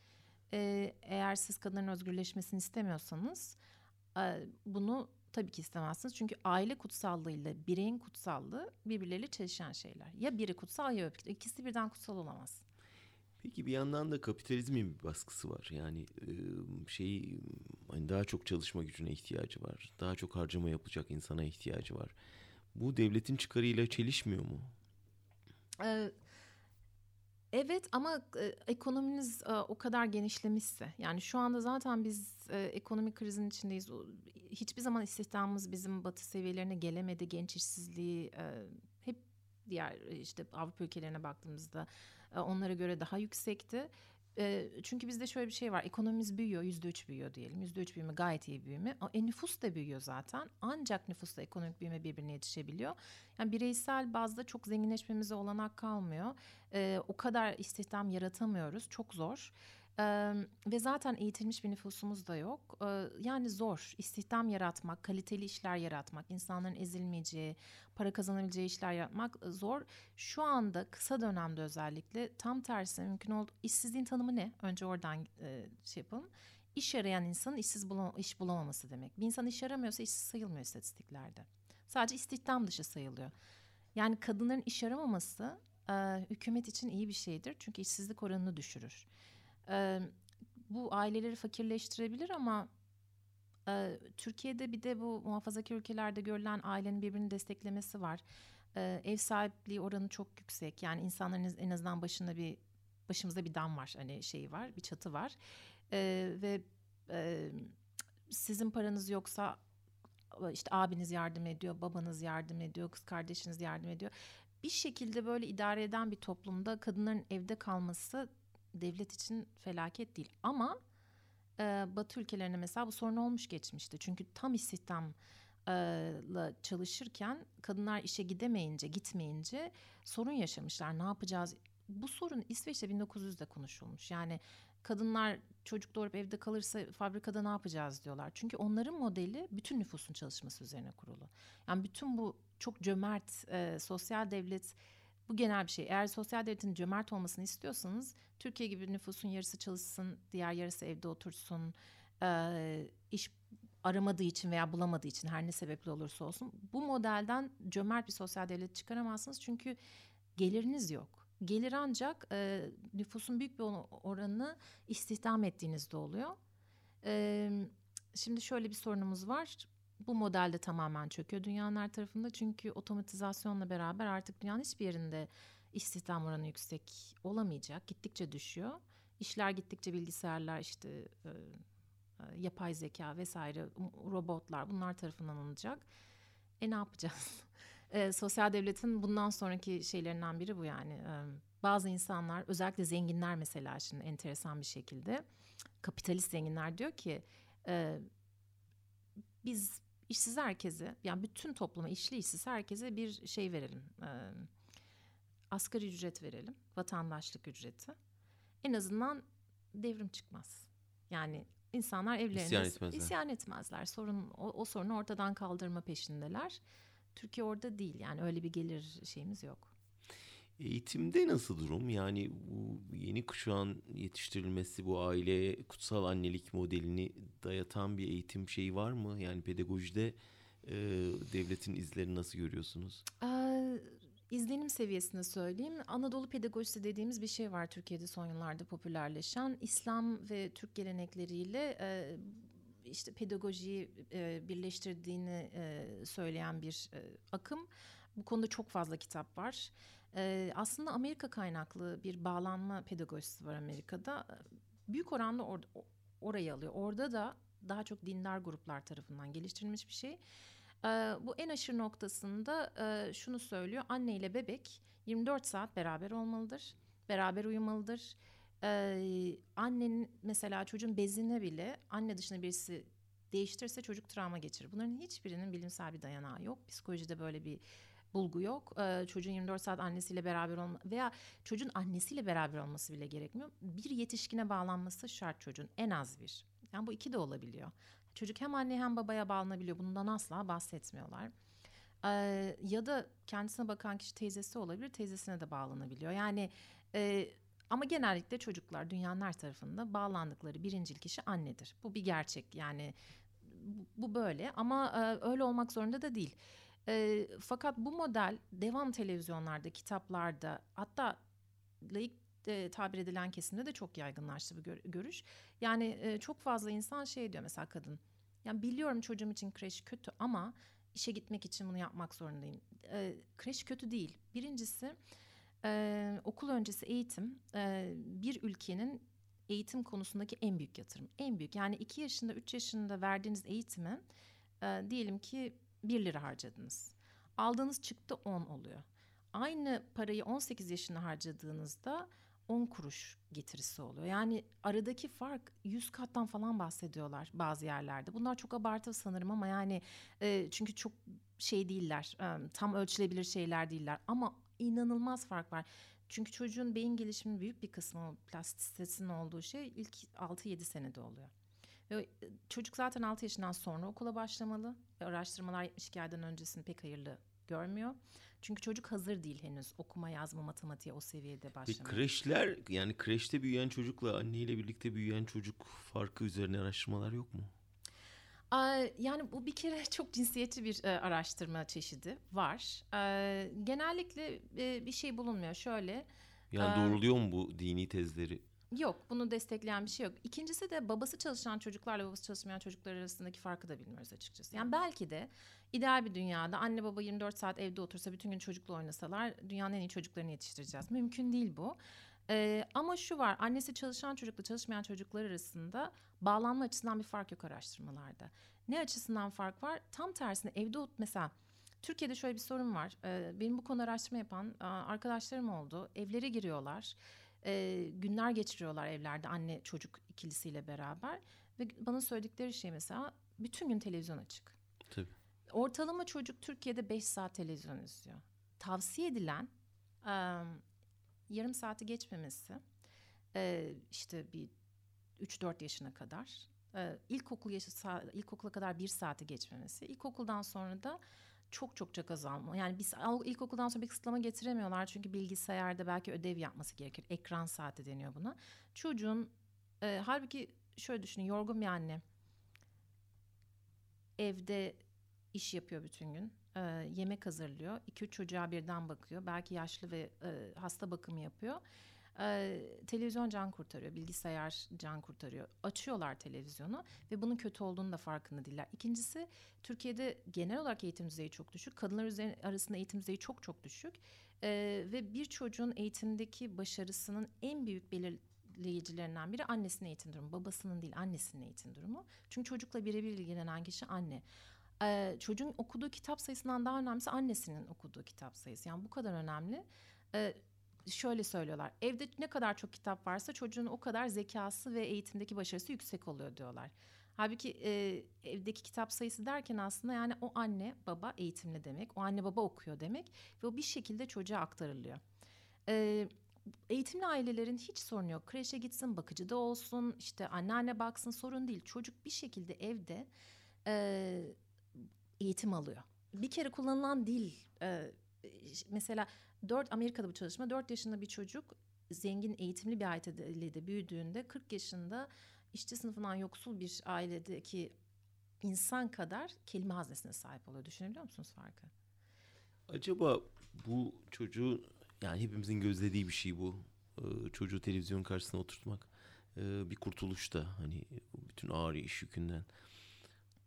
E, eğer siz kadınların özgürleşmesini istemiyorsanız e, bunu tabii ki istemezsiniz. Çünkü aile kutsallığıyla bireyin kutsallığı birbirleriyle çelişen şeyler. Ya biri kutsal ya öbürü. İkisi birden kutsal olamaz. Peki bir yandan da kapitalizmin bir baskısı var. Yani şey hani daha çok çalışma gücüne ihtiyacı var. Daha çok harcama yapacak insana ihtiyacı var. Bu devletin çıkarıyla çelişmiyor mu? Ee, evet ama e, ekonominiz e, o kadar genişlemişse yani şu anda zaten biz e, ekonomik krizin içindeyiz. Hiçbir zaman istihdamımız bizim batı seviyelerine gelemedi. Genç işsizliği e, hep diğer işte Avrupa ülkelerine baktığımızda e, onlara göre daha yüksekti. Çünkü bizde şöyle bir şey var. Ekonomimiz büyüyor, yüzde üç büyüyor diyelim. Yüzde üç büyüme gayet iyi büyüme. E, nüfus da büyüyor zaten. Ancak nüfusla ekonomik büyüme birbirine yetişebiliyor. Yani bireysel bazda çok zenginleşmemize olanak kalmıyor. E, o kadar istihdam yaratamıyoruz. Çok zor. Ee, ve zaten eğitilmiş bir nüfusumuz da yok. Ee, yani zor istihdam yaratmak, kaliteli işler yaratmak, insanların ezilmeyeceği, para kazanabileceği işler yaratmak zor. Şu anda kısa dönemde özellikle tam tersi mümkün oldu. İşsizliğin tanımı ne? Önce oradan e, şey yapalım. İş arayan insanın işsiz bulam iş bulamaması demek. Bir insan iş aramıyorsa işsiz sayılmıyor istatistiklerde. Sadece istihdam dışı sayılıyor. Yani kadınların iş aramaması e, hükümet için iyi bir şeydir. Çünkü işsizlik oranını düşürür. E, bu aileleri fakirleştirebilir ama Ee, Türkiye'de bir de bu muhafazakar ülkelerde görülen ailenin birbirini desteklemesi var. Ee, ev sahipliği oranı çok yüksek. Yani insanların en azından başında bir başımızda bir dam var hani şeyi var bir çatı var ee, ve e, sizin paranız yoksa işte abiniz yardım ediyor babanız yardım ediyor kız kardeşiniz yardım ediyor bir şekilde böyle idare eden bir toplumda kadınların evde kalması devlet için felaket değil ama e, Batı ülkelerine mesela bu sorun olmuş geçmişti çünkü tam istihdam çalışırken kadınlar işe gidemeyince gitmeyince sorun yaşamışlar ne yapacağız bu sorun İsveç'te 1900'de konuşulmuş. Yani kadınlar çocuk doğurup evde kalırsa fabrikada ne yapacağız diyorlar. Çünkü onların modeli bütün nüfusun çalışması üzerine kurulu. Yani bütün bu çok cömert e, sosyal devlet bu genel bir şey. Eğer sosyal devletin cömert olmasını istiyorsanız Türkiye gibi nüfusun yarısı çalışsın, diğer yarısı evde otursun, e, iş aramadığı için veya bulamadığı için her ne sebeple olursa olsun bu modelden cömert bir sosyal devlet çıkaramazsınız çünkü geliriniz yok. Gelir ancak e, nüfusun büyük bir oranını istihdam ettiğinizde oluyor. E, şimdi şöyle bir sorunumuz var. Bu modelde tamamen çöküyor dünyanın her tarafında. Çünkü otomatizasyonla beraber artık dünyanın hiçbir yerinde istihdam oranı yüksek olamayacak. Gittikçe düşüyor. İşler gittikçe bilgisayarlar işte e, e yapay zeka vesaire robotlar bunlar tarafından alınacak. E ne yapacağız? e, sosyal devletin bundan sonraki şeylerinden biri bu yani. E, bazı insanlar özellikle zenginler mesela şimdi enteresan bir şekilde kapitalist zenginler diyor ki e, biz işsiz herkese yani bütün topluma işli işsiz herkese bir şey verelim. E, asgari ücret verelim. Vatandaşlık ücreti. En azından devrim çıkmaz. Yani insanlar evlerinde isyan etmezler. Isyan etmezler. Sorun o, o sorunu ortadan kaldırma peşindeler. Türkiye orada değil yani öyle bir gelir şeyimiz yok. Eğitimde nasıl durum? Yani bu yeni kuşağın yetiştirilmesi bu aile kutsal annelik modelini dayatan bir eğitim şeyi var mı? Yani pedagojide e, devletin izlerini nasıl görüyorsunuz? Ee, izlenim seviyesinde söyleyeyim. Anadolu pedagojisi dediğimiz bir şey var Türkiye'de son yıllarda popülerleşen. İslam ve Türk gelenekleriyle e, işte pedagojiyi e, birleştirdiğini e, söyleyen bir e, akım. Bu konuda çok fazla kitap var. E, aslında Amerika kaynaklı bir bağlanma pedagojisi var Amerika'da. Büyük oranda or orayı alıyor. Orada da daha çok dindar gruplar tarafından geliştirilmiş bir şey. E, bu en aşırı noktasında e, şunu söylüyor. Anne ile bebek 24 saat beraber olmalıdır. Beraber uyumalıdır ee, annenin mesela çocuğun bezine bile anne dışında birisi değiştirirse çocuk travma geçirir. Bunların hiçbirinin bilimsel bir dayanağı yok. Psikolojide böyle bir bulgu yok. Ee, çocuğun 24 saat annesiyle beraber olma veya çocuğun annesiyle beraber olması bile gerekmiyor. Bir yetişkine bağlanması şart çocuğun en az bir. Yani bu iki de olabiliyor. Çocuk hem anne hem babaya bağlanabiliyor. Bundan asla bahsetmiyorlar. Ee, ya da kendisine bakan kişi teyzesi olabilir, teyzesine de bağlanabiliyor. Yani e, ama genellikle çocuklar dünyanın her tarafında bağlandıkları birincil kişi annedir. Bu bir gerçek yani bu böyle ama e, öyle olmak zorunda da değil. E, fakat bu model devam televizyonlarda, kitaplarda hatta layık e, tabir edilen kesimde de çok yaygınlaştı bu gör, görüş. Yani e, çok fazla insan şey diyor mesela kadın. Yani biliyorum çocuğum için kreş kötü ama işe gitmek için bunu yapmak zorundayım. E, kreş kötü değil. Birincisi ee, okul öncesi eğitim e, bir ülkenin eğitim konusundaki en büyük yatırım. En büyük yani iki yaşında üç yaşında verdiğiniz eğitimi e, diyelim ki bir lira harcadınız. Aldığınız çıktı on oluyor. Aynı parayı 18 yaşında harcadığınızda 10 kuruş getirisi oluyor. Yani aradaki fark 100 kattan falan bahsediyorlar bazı yerlerde. Bunlar çok abartı sanırım ama yani e, çünkü çok şey değiller. E, tam ölçülebilir şeyler değiller ama inanılmaz fark var. Çünkü çocuğun beyin gelişiminin büyük bir kısmı plastisitesinin olduğu şey ilk 6-7 senede oluyor. Ve çocuk zaten 6 yaşından sonra okula başlamalı. Araştırmalar 72 aydan öncesini pek hayırlı görmüyor. Çünkü çocuk hazır değil henüz okuma yazma matematiğe o seviyede başlamaya. Ve kreşler yani kreşte büyüyen çocukla anneyle birlikte büyüyen çocuk farkı üzerine araştırmalar yok mu? Yani bu bir kere çok cinsiyetçi bir e, araştırma çeşidi var. Genellikle e, bir şey bulunmuyor. Şöyle. Yani doğruluyor mu bu dini tezleri? Yok bunu destekleyen bir şey yok. İkincisi de babası çalışan çocuklarla babası çalışmayan çocuklar arasındaki farkı da bilmiyoruz açıkçası. Yani belki de ideal bir dünyada anne baba 24 saat evde otursa bütün gün çocukla oynasalar dünyanın en iyi çocuklarını yetiştireceğiz. Mümkün değil bu. Ee, ama şu var annesi çalışan çocukla çalışmayan çocuklar arasında bağlanma açısından bir fark yok araştırmalarda. Ne açısından fark var? Tam tersine evde mesela Türkiye'de şöyle bir sorun var. Ee, benim bu konu araştırma yapan arkadaşlarım oldu. Evlere giriyorlar. Ee, günler geçiriyorlar evlerde anne çocuk ikilisiyle beraber. Ve bana söyledikleri şey mesela bütün gün televizyon açık. Tabii. Ortalama çocuk Türkiye'de 5 saat televizyon izliyor. Tavsiye edilen yarım saati geçmemesi işte bir 3-4 yaşına kadar ilkokul yaşı ilkokula kadar bir saati geçmemesi ilkokuldan sonra da çok çok çok azalma. Yani biz ilkokuldan sonra bir kısıtlama getiremiyorlar çünkü bilgisayarda belki ödev yapması gerekir. Ekran saati deniyor buna. Çocuğun e, halbuki şöyle düşünün yorgun bir anne evde iş yapıyor bütün gün. E, yemek hazırlıyor. iki üç çocuğa birden bakıyor. Belki yaşlı ve e, hasta bakımı yapıyor. E, televizyon can kurtarıyor, bilgisayar can kurtarıyor. Açıyorlar televizyonu ve bunun kötü olduğunu da farkında değiller. İkincisi Türkiye'de genel olarak eğitim düzeyi çok düşük. Kadınlar arasında eğitim düzeyi çok çok düşük. E, ve bir çocuğun eğitimdeki başarısının en büyük belirleyicilerinden biri annesinin eğitim durumu. Babasının değil annesinin eğitim durumu. Çünkü çocukla birebir ilgilenen kişi anne. Ee, çocuğun okuduğu kitap sayısından daha önemlisi annesinin okuduğu kitap sayısı. Yani bu kadar önemli. Ee, şöyle söylüyorlar. Evde ne kadar çok kitap varsa çocuğun o kadar zekası ve eğitimdeki başarısı yüksek oluyor diyorlar. Halbuki e, evdeki kitap sayısı derken aslında yani o anne baba eğitimli demek. O anne baba okuyor demek ve o bir şekilde çocuğa aktarılıyor. E, eğitimli ailelerin hiç sorunu yok. Kreşe gitsin, bakıcı da olsun, işte anneanne baksın sorun değil. Çocuk bir şekilde evde e, eğitim alıyor. Bir kere kullanılan dil e, mesela 4 Amerika'da bu çalışma 4 yaşında bir çocuk zengin eğitimli bir ailede büyüdüğünde 40 yaşında işçi sınıfından yoksul bir ailedeki insan kadar kelime haznesine sahip oluyor. Düşünebiliyor musunuz farkı? Acaba bu çocuğu yani hepimizin gözlediği bir şey bu. Ee, çocuğu televizyon karşısına oturtmak ee, bir kurtuluş da hani bütün ağır iş yükünden.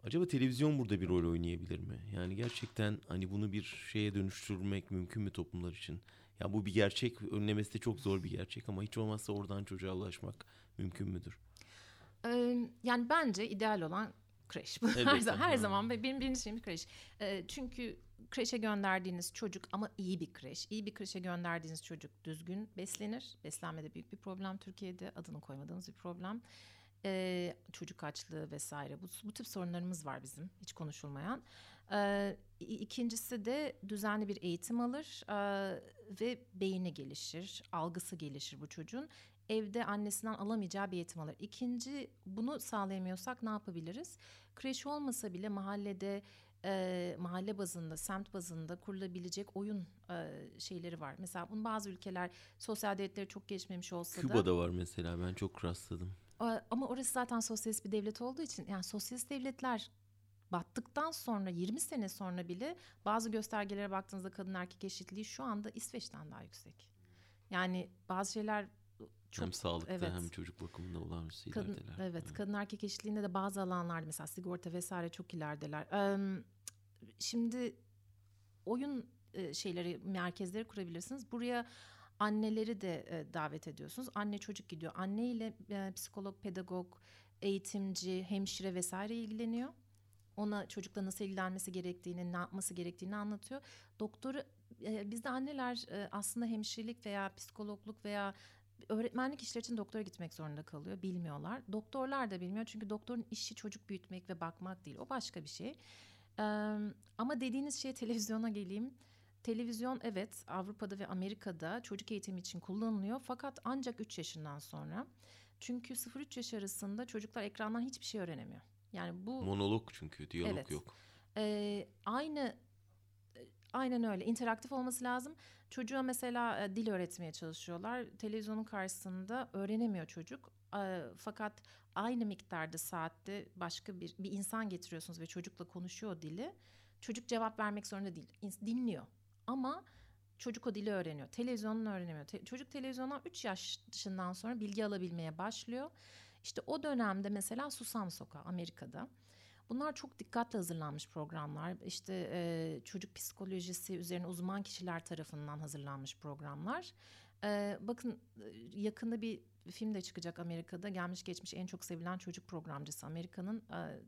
Acaba televizyon burada bir rol oynayabilir mi? Yani gerçekten hani bunu bir şeye dönüştürmek mümkün mü toplumlar için? Ya bu bir gerçek, önlemesi de çok zor bir gerçek ama hiç olmazsa oradan çocuğa ulaşmak mümkün müdür? Ee, yani bence ideal olan kreş. Evet, her, zaman, her zaman benim birinci şeyim kreş. Ee, çünkü kreşe gönderdiğiniz çocuk ama iyi bir kreş. İyi bir kreşe gönderdiğiniz çocuk düzgün beslenir. Beslenmede büyük bir problem Türkiye'de adını koymadığınız bir problem e, çocuk açlığı vesaire bu, bu tip sorunlarımız var bizim hiç konuşulmayan. E, ikincisi de düzenli bir eğitim alır e, ve beyni gelişir, algısı gelişir bu çocuğun. Evde annesinden alamayacağı bir eğitim alır. İkinci bunu sağlayamıyorsak ne yapabiliriz? Kreş olmasa bile mahallede e, mahalle bazında, semt bazında kurulabilecek oyun e, şeyleri var. Mesela bunun bazı ülkeler sosyal devletleri çok geçmemiş olsa Küba'da da. Küba'da var mesela ben çok rastladım. Ama orası zaten sosyalist bir devlet olduğu için yani sosyalist devletler battıktan sonra 20 sene sonra bile bazı göstergelere baktığınızda kadın erkek eşitliği şu anda İsveç'ten daha yüksek. Yani bazı şeyler çok, hem sağlıkta evet. hem çocuk bakımında olağanüstü kadın, ilerideler. Evet, evet kadın erkek eşitliğinde de bazı alanlarda mesela sigorta vesaire çok ilerideler. Ee, şimdi oyun şeyleri merkezleri kurabilirsiniz. Buraya Anneleri de e, davet ediyorsunuz. Anne çocuk gidiyor. Anne ile e, psikolog, pedagog, eğitimci, hemşire vesaire ilgileniyor. Ona çocukla nasıl ilgilenmesi gerektiğini, ne yapması gerektiğini anlatıyor. Doktoru e, bizde anneler e, aslında hemşirelik veya psikologluk veya öğretmenlik işleri için doktora gitmek zorunda kalıyor. Bilmiyorlar. Doktorlar da bilmiyor çünkü doktorun işi çocuk büyütmek ve bakmak değil. O başka bir şey. Ee, ama dediğiniz şey televizyona geleyim. Televizyon evet Avrupa'da ve Amerika'da çocuk eğitimi için kullanılıyor fakat ancak 3 yaşından sonra. Çünkü 0-3 yaş arasında çocuklar ekrandan hiçbir şey öğrenemiyor. Yani bu monolog çünkü diyalog evet. yok. Ee, aynı aynen öyle interaktif olması lazım. Çocuğa mesela e, dil öğretmeye çalışıyorlar. Televizyonun karşısında öğrenemiyor çocuk. E, fakat aynı miktarda saatte başka bir bir insan getiriyorsunuz ve çocukla konuşuyor dili. Çocuk cevap vermek zorunda değil. Dinliyor. Ama çocuk o dili öğreniyor. Televizyonunu öğrenemiyor. Te- çocuk televizyondan 3 yaşından sonra bilgi alabilmeye başlıyor. İşte o dönemde mesela Susam Sokağı Amerika'da. Bunlar çok dikkatle hazırlanmış programlar. İşte e, çocuk psikolojisi üzerine uzman kişiler tarafından hazırlanmış programlar. E, bakın e, yakında bir film de çıkacak Amerika'da. Gelmiş geçmiş en çok sevilen çocuk programcısı Amerika'nın e,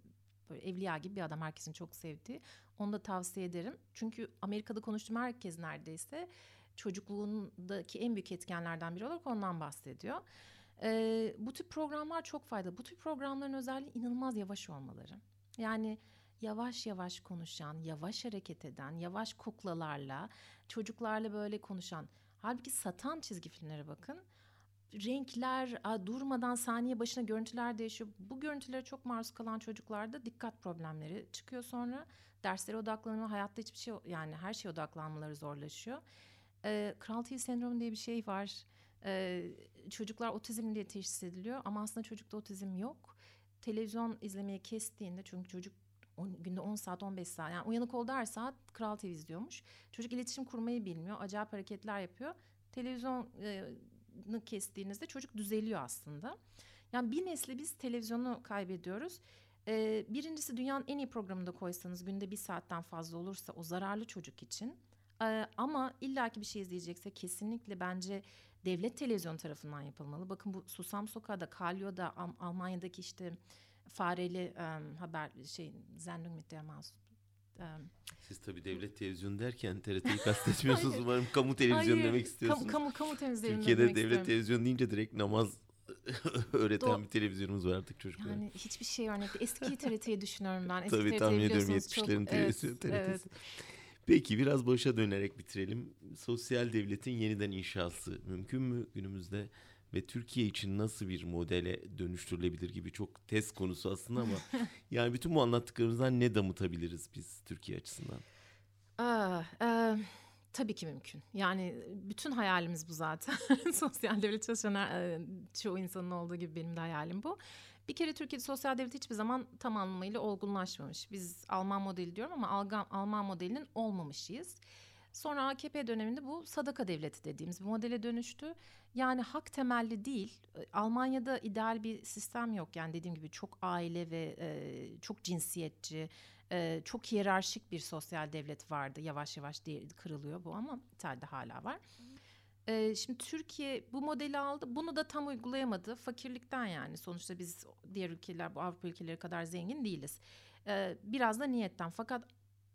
böyle evliya gibi bir adam herkesin çok sevdiği. Onu da tavsiye ederim. Çünkü Amerika'da konuştuğum herkes neredeyse çocukluğundaki en büyük etkenlerden biri olarak ondan bahsediyor. Ee, bu tip programlar çok faydalı. Bu tip programların özelliği inanılmaz yavaş olmaları. Yani yavaş yavaş konuşan, yavaş hareket eden, yavaş kuklalarla, çocuklarla böyle konuşan. Halbuki satan çizgi filmlere bakın. Renkler, durmadan saniye başına görüntüler değişiyor. Bu görüntülere çok maruz kalan çocuklarda dikkat problemleri çıkıyor sonra. Derslere odaklanma, hayatta hiçbir şey yani her şeye odaklanmaları zorlaşıyor. Ee, Kral Tüyü sendromu diye bir şey var. Ee, çocuklar otizm diye teşhis ediliyor ama aslında çocukta otizm yok. Televizyon izlemeyi kestiğinde çünkü çocuk on, günde 10 saat 15 saat yani uyanık oldu her saat Kral TV izliyormuş. Çocuk iletişim kurmayı bilmiyor. Acayip hareketler yapıyor. Televizyonu e, kestiğinizde çocuk düzeliyor aslında. Yani bir nesli biz televizyonu kaybediyoruz. Ee, birincisi dünyanın en iyi programında koysanız günde bir saatten fazla olursa o zararlı çocuk için. Ee, ama illaki bir şey izleyecekse kesinlikle bence devlet televizyon tarafından yapılmalı. Bakın bu Susam Sokağı'da, Kalyo'da, Al- Almanya'daki işte fareli um, haber şey Sendung mit der Maus. Um, Siz tabii devlet televizyonu derken TRT'yi kastetmiyorsunuz. Umarım kamu televizyon hayır, demek istiyorsunuz. Kamu, kamu, kamu temizliğini Türkiye'de demek devlet istiyorum. televizyonu deyince direkt namaz öğreten Do- bir televizyonumuz var artık çocuklara. Yani hiçbir şey örnek. Eski TRT'yi düşünüyorum ben. Eski Tabii TRT tahmin ediyorum biliyorsunuz çok- 70'lerin televizyon evet, TRT'si. evet. Peki biraz başa dönerek bitirelim. Sosyal devletin yeniden inşası mümkün mü günümüzde? Ve Türkiye için nasıl bir modele dönüştürülebilir gibi çok test konusu aslında ama yani bütün bu anlattıklarımızdan ne damıtabiliriz biz Türkiye açısından? Aa, e, tabii ki mümkün. Yani bütün hayalimiz bu zaten. sosyal devlet çalışan e, çoğu insanın olduğu gibi benim de hayalim bu. Bir kere Türkiye'de sosyal devlet hiçbir zaman tam anlamıyla olgunlaşmamış. Biz Alman modeli diyorum ama Alman modelinin olmamışıyız. Sonra AKP döneminde bu sadaka devleti dediğimiz bir modele dönüştü. Yani hak temelli değil. Almanya'da ideal bir sistem yok. Yani dediğim gibi çok aile ve e, çok cinsiyetçi, e, çok hiyerarşik bir sosyal devlet vardı. Yavaş yavaş kırılıyor bu ama İtalya'da hala var. E, şimdi Türkiye bu modeli aldı. Bunu da tam uygulayamadı. Fakirlikten yani. Sonuçta biz diğer ülkeler, bu Avrupa ülkeleri kadar zengin değiliz. E, biraz da niyetten. Fakat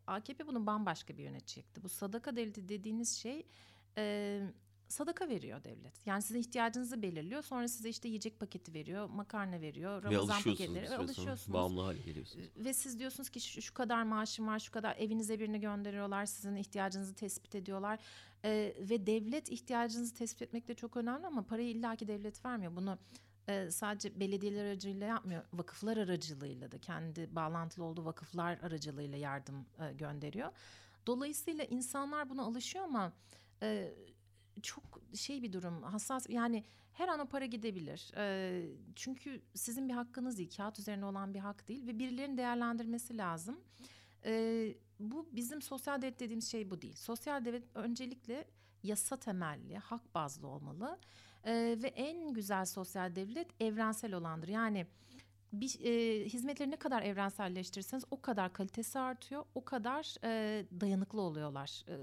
AKP bunu bambaşka bir yöne çekti. Bu sadaka devleti dediğiniz şey e, sadaka veriyor devlet. Yani sizin ihtiyacınızı belirliyor. Sonra size işte yiyecek paketi veriyor, makarna veriyor, ve Ramazan paketleri ve alışıyorsunuz. Bağımlı hale geliyorsunuz. Ve siz diyorsunuz ki şu, şu kadar maaşım var, şu kadar evinize birini gönderiyorlar, sizin ihtiyacınızı tespit ediyorlar. Ee, ve devlet ihtiyacınızı tespit etmek de çok önemli ama parayı illaki devlet vermiyor. Bunu e, sadece belediyeler aracılığıyla yapmıyor, vakıflar aracılığıyla da kendi bağlantılı olduğu vakıflar aracılığıyla yardım e, gönderiyor. Dolayısıyla insanlar buna alışıyor ama e, çok şey bir durum, hassas yani her an o para gidebilir. E, çünkü sizin bir hakkınız değil, kağıt üzerine olan bir hak değil ve birilerinin değerlendirmesi lazım. E, bu bizim sosyal devlet dediğimiz şey bu değil. Sosyal devlet öncelikle yasa temelli, hak bazlı olmalı E, ve en güzel sosyal devlet evrensel olandır. Yani bir e, hizmetleri ne kadar evrenselleştirirseniz o kadar kalitesi artıyor, o kadar e, dayanıklı oluyorlar e,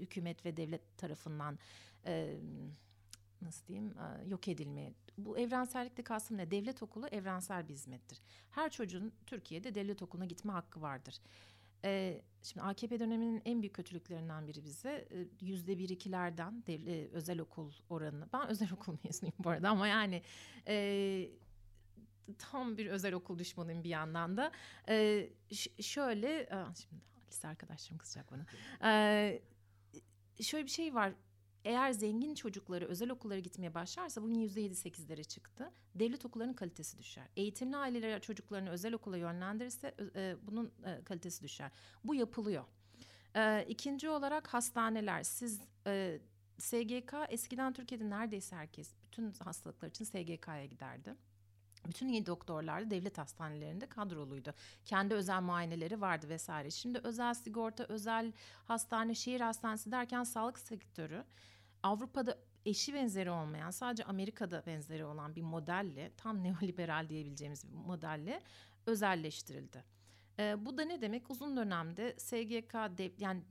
hükümet ve devlet tarafından e, nasıl diyeyim yok edilmeye. Bu evrensellikte kastım ne? Devlet okulu evrensel bir hizmettir. Her çocuğun Türkiye'de devlet okuluna gitme hakkı vardır. E, şimdi AKP döneminin en büyük kötülüklerinden biri bize yüzde bir ikilerden devlet, özel okul oranını. Ben özel okul mezunuyum bu arada ama yani e, tam bir özel okul düşmanıyım bir yandan da. Ee, şöyle, aa, şimdi lise arkadaşlarım kızacak bana. Ee, şöyle bir şey var. Eğer zengin çocukları özel okullara gitmeye başlarsa yedi sekizlere çıktı. Devlet okullarının kalitesi düşer. Eğitimli aileler çocuklarını özel okula yönlendirirse e, bunun e, kalitesi düşer. Bu yapılıyor. E, ikinci olarak hastaneler. Siz e, SGK eskiden Türkiye'de neredeyse herkes bütün hastalıklar için SGK'ya giderdi. Bütün iyi doktorlar da devlet hastanelerinde kadroluydu. Kendi özel muayeneleri vardı vesaire. Şimdi özel sigorta, özel hastane, şehir hastanesi derken sağlık sektörü Avrupa'da eşi benzeri olmayan sadece Amerika'da benzeri olan bir modelle tam neoliberal diyebileceğimiz bir modelle özelleştirildi. Ee, bu da ne demek? Uzun dönemde SGK dev, yani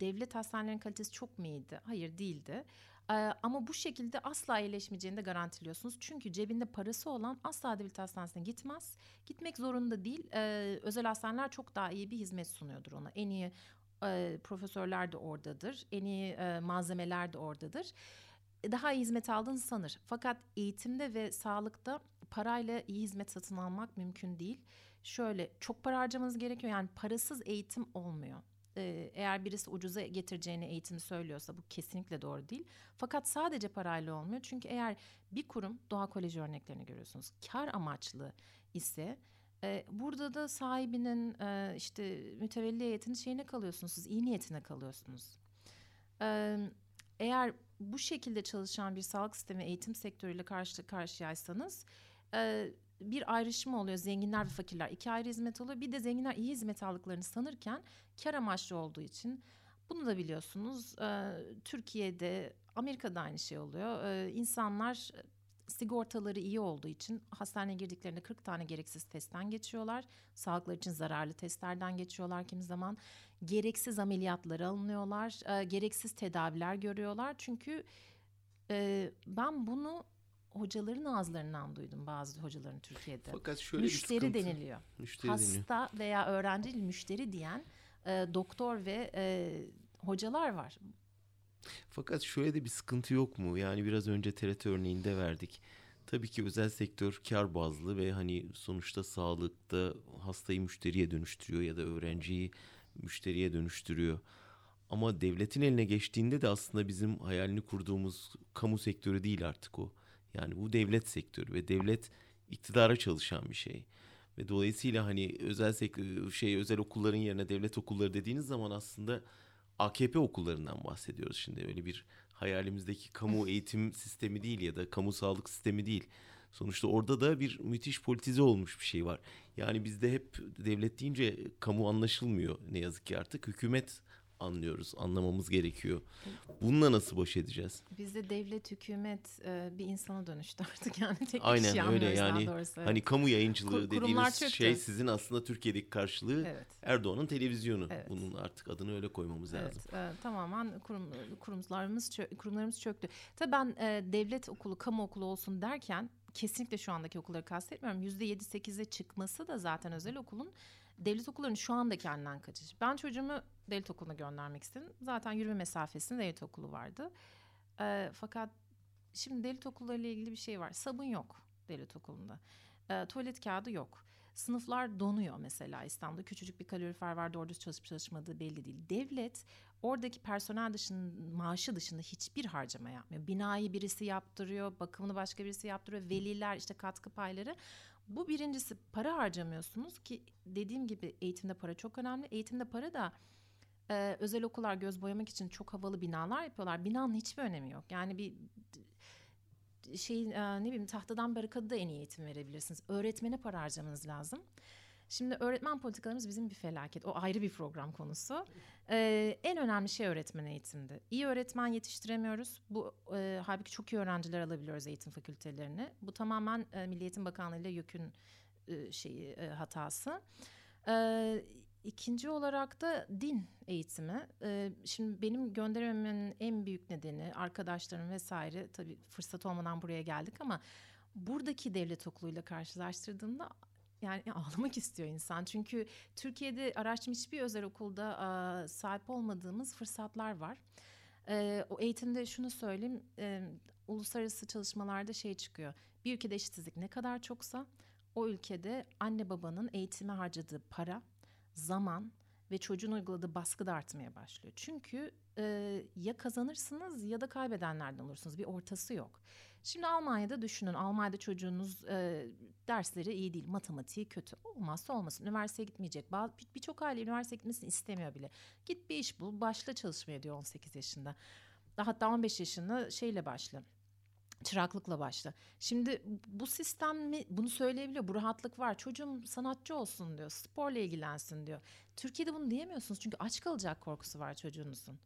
devlet hastanelerinin kalitesi çok mu iyiydi? Hayır değildi. Ee, ama bu şekilde asla iyileşmeyeceğini de garantiliyorsunuz. Çünkü cebinde parası olan asla devlet hastanesine gitmez. Gitmek zorunda değil. Ee, özel hastaneler çok daha iyi bir hizmet sunuyordur ona. En iyi e, profesörler de oradadır. En iyi e, malzemeler de oradadır. Daha iyi hizmet aldığını sanır. Fakat eğitimde ve sağlıkta parayla iyi hizmet satın almak mümkün değil. Şöyle çok para harcamanız gerekiyor. Yani parasız eğitim olmuyor eğer birisi ucuza getireceğini eğitimi söylüyorsa bu kesinlikle doğru değil. Fakat sadece parayla olmuyor. Çünkü eğer bir kurum doğa koleji örneklerini görüyorsunuz. Kar amaçlı ise burada da sahibinin işte mütevelli heyetinin şeyine kalıyorsunuz. Siz iyi niyetine kalıyorsunuz. eğer bu şekilde çalışan bir sağlık sistemi eğitim sektörüyle karşı karşıyaysanız bir ayrışma oluyor. Zenginler ve fakirler iki ayrı hizmet oluyor. Bir de zenginler iyi hizmet aldıklarını sanırken kar amaçlı olduğu için bunu da biliyorsunuz. E, Türkiye'de, Amerika'da aynı şey oluyor. E, insanlar sigortaları iyi olduğu için hastaneye girdiklerinde 40 tane gereksiz testten geçiyorlar. Sağlıkları için zararlı testlerden geçiyorlar kimi zaman. Gereksiz ameliyatları alınıyorlar. E, gereksiz tedaviler görüyorlar. Çünkü e, ben bunu hocaların ağızlarından duydum bazı hocaların Türkiye'de. Fakat şöyle müşteri bir sıkıntı, deniliyor. Müşteri Hasta deniyor. veya öğrenci müşteri diyen e, doktor ve e, hocalar var. Fakat şöyle de bir sıkıntı yok mu? Yani biraz önce TRT örneğinde verdik. Tabii ki özel sektör kar bazlı ve hani sonuçta sağlıkta hastayı müşteriye dönüştürüyor ya da öğrenciyi müşteriye dönüştürüyor. Ama devletin eline geçtiğinde de aslında bizim hayalini kurduğumuz kamu sektörü değil artık o. Yani bu devlet sektörü ve devlet iktidara çalışan bir şey. Ve dolayısıyla hani özel sektör, şey özel okulların yerine devlet okulları dediğiniz zaman aslında AKP okullarından bahsediyoruz şimdi. Öyle bir hayalimizdeki kamu eğitim sistemi değil ya da kamu sağlık sistemi değil. Sonuçta orada da bir müthiş politize olmuş bir şey var. Yani bizde hep devlet deyince kamu anlaşılmıyor ne yazık ki artık. Hükümet anlıyoruz, anlamamız gerekiyor. Bununla nasıl baş edeceğiz? Bizde devlet, hükümet e, bir insana dönüştü artık yani tek Aynen kişi öyle yani. Doğrusu, Hani kamu yayıncılığı Kur, dediğimiz şey sizin aslında Türkiye'deki karşılığı evet. Erdoğan'ın televizyonu. Evet. Bunun artık adını öyle koymamız evet. lazım. Evet, tamamen kurum, kurumlarımız çö kurumlarımız çöktü. Tabii ben e, devlet okulu, kamu okulu olsun derken kesinlikle şu andaki okulları kastetmiyorum. Yüzde yedi sekize çıkması da zaten özel okulun devlet okullarının şu anda kendinden kaçış. Ben çocuğumu devlet okuluna göndermek istedim. Zaten yürüme mesafesinde devlet okulu vardı. E, fakat şimdi devlet okullarıyla ilgili bir şey var. Sabun yok devlet okulunda. E, tuvalet kağıdı yok. Sınıflar donuyor mesela İstanbul'da. Küçücük bir kalorifer var doğru çalışıp çalışmadığı belli değil. Devlet oradaki personel dışında, maaşı dışında hiçbir harcama yapmıyor. Binayı birisi yaptırıyor, bakımını başka birisi yaptırıyor. Veliler işte katkı payları. Bu birincisi para harcamıyorsunuz ki dediğim gibi eğitimde para çok önemli. Eğitimde para da e, özel okullar göz boyamak için çok havalı binalar yapıyorlar. Binanın hiçbir önemi yok. Yani bir şey e, ne bileyim tahtadan barikadı da en iyi eğitim verebilirsiniz. Öğretmene para harcamanız lazım. Şimdi öğretmen politikalarımız bizim bir felaket. O ayrı bir program konusu. Ee, en önemli şey öğretmen eğitimde. İyi öğretmen yetiştiremiyoruz. Bu e, halbuki çok iyi öğrenciler alabiliyoruz eğitim fakültelerine. Bu tamamen e, Milli Eğitim Bakanlığı ile YÖK'ün e, şeyi e, hatası. E, ikinci olarak da din eğitimi. E, şimdi benim gönderememin en büyük nedeni arkadaşlarım vesaire tabii fırsat olmadan buraya geldik ama buradaki devlet okuluyla karşılaştırdığımda yani ağlamak istiyor insan. Çünkü Türkiye'de araştırma hiçbir özel okulda sahip olmadığımız fırsatlar var. E, o eğitimde şunu söyleyeyim, e, uluslararası çalışmalarda şey çıkıyor. Bir ülkede eşitsizlik ne kadar çoksa o ülkede anne babanın eğitime harcadığı para, zaman ve çocuğun uyguladığı baskı da artmaya başlıyor. Çünkü e, ya kazanırsınız ya da kaybedenlerden olursunuz. Bir ortası yok. Şimdi Almanya'da düşünün. Almanya'da çocuğunuz e, dersleri iyi değil, matematiği kötü. Olmazsa olmasın. Üniversiteye gitmeyecek. Birçok aile üniversiteye gitmesini istemiyor bile. Git bir iş bul, başla çalışmaya diyor 18 yaşında. Hatta 15 yaşında şeyle başla çıraklıkla başla. Şimdi bu sistem mi bunu söyleyebiliyor. Bu rahatlık var. Çocuğum sanatçı olsun diyor. Sporla ilgilensin diyor. Türkiye'de bunu diyemiyorsunuz çünkü aç kalacak korkusu var çocuğunuzun.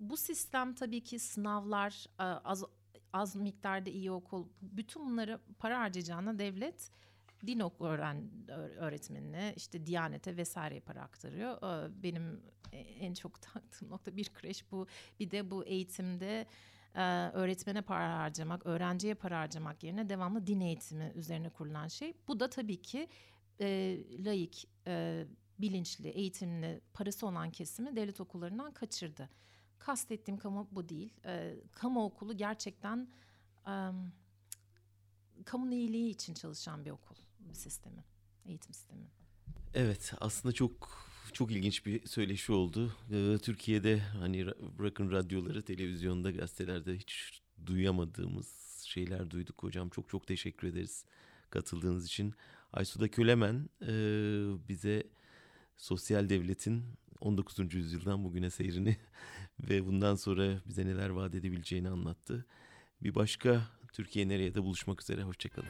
Bu sistem tabii ki sınavlar, az az miktarda iyi okul, bütün bunları para harcayacağına devlet din ok öğren öğretmenine işte Diyanete vesaire para aktarıyor. E, benim en çok taktığım nokta bir kreş bu. Bir de bu eğitimde e, öğretmene para harcamak, öğrenciye para harcamak yerine devamlı din eğitimi üzerine kurulan şey. Bu da tabii ki e, laik, e, bilinçli, eğitimli, parası olan kesimi devlet okullarından kaçırdı. Kastettiğim kamu bu değil. E, kamu okulu gerçekten e, kamunun iyiliği için çalışan bir okul bir sistemi, eğitim sistemi. Evet, aslında çok çok ilginç bir söyleşi oldu. Ee, Türkiye'de hani bırakın radyoları, televizyonda, gazetelerde hiç duyamadığımız şeyler duyduk hocam. Çok çok teşekkür ederiz katıldığınız için. Aysuda Kölemen e, bize sosyal devletin 19. yüzyıldan bugüne seyrini ve bundan sonra bize neler vaat edebileceğini anlattı. Bir başka Türkiye nereye de buluşmak üzere. Hoşçakalın.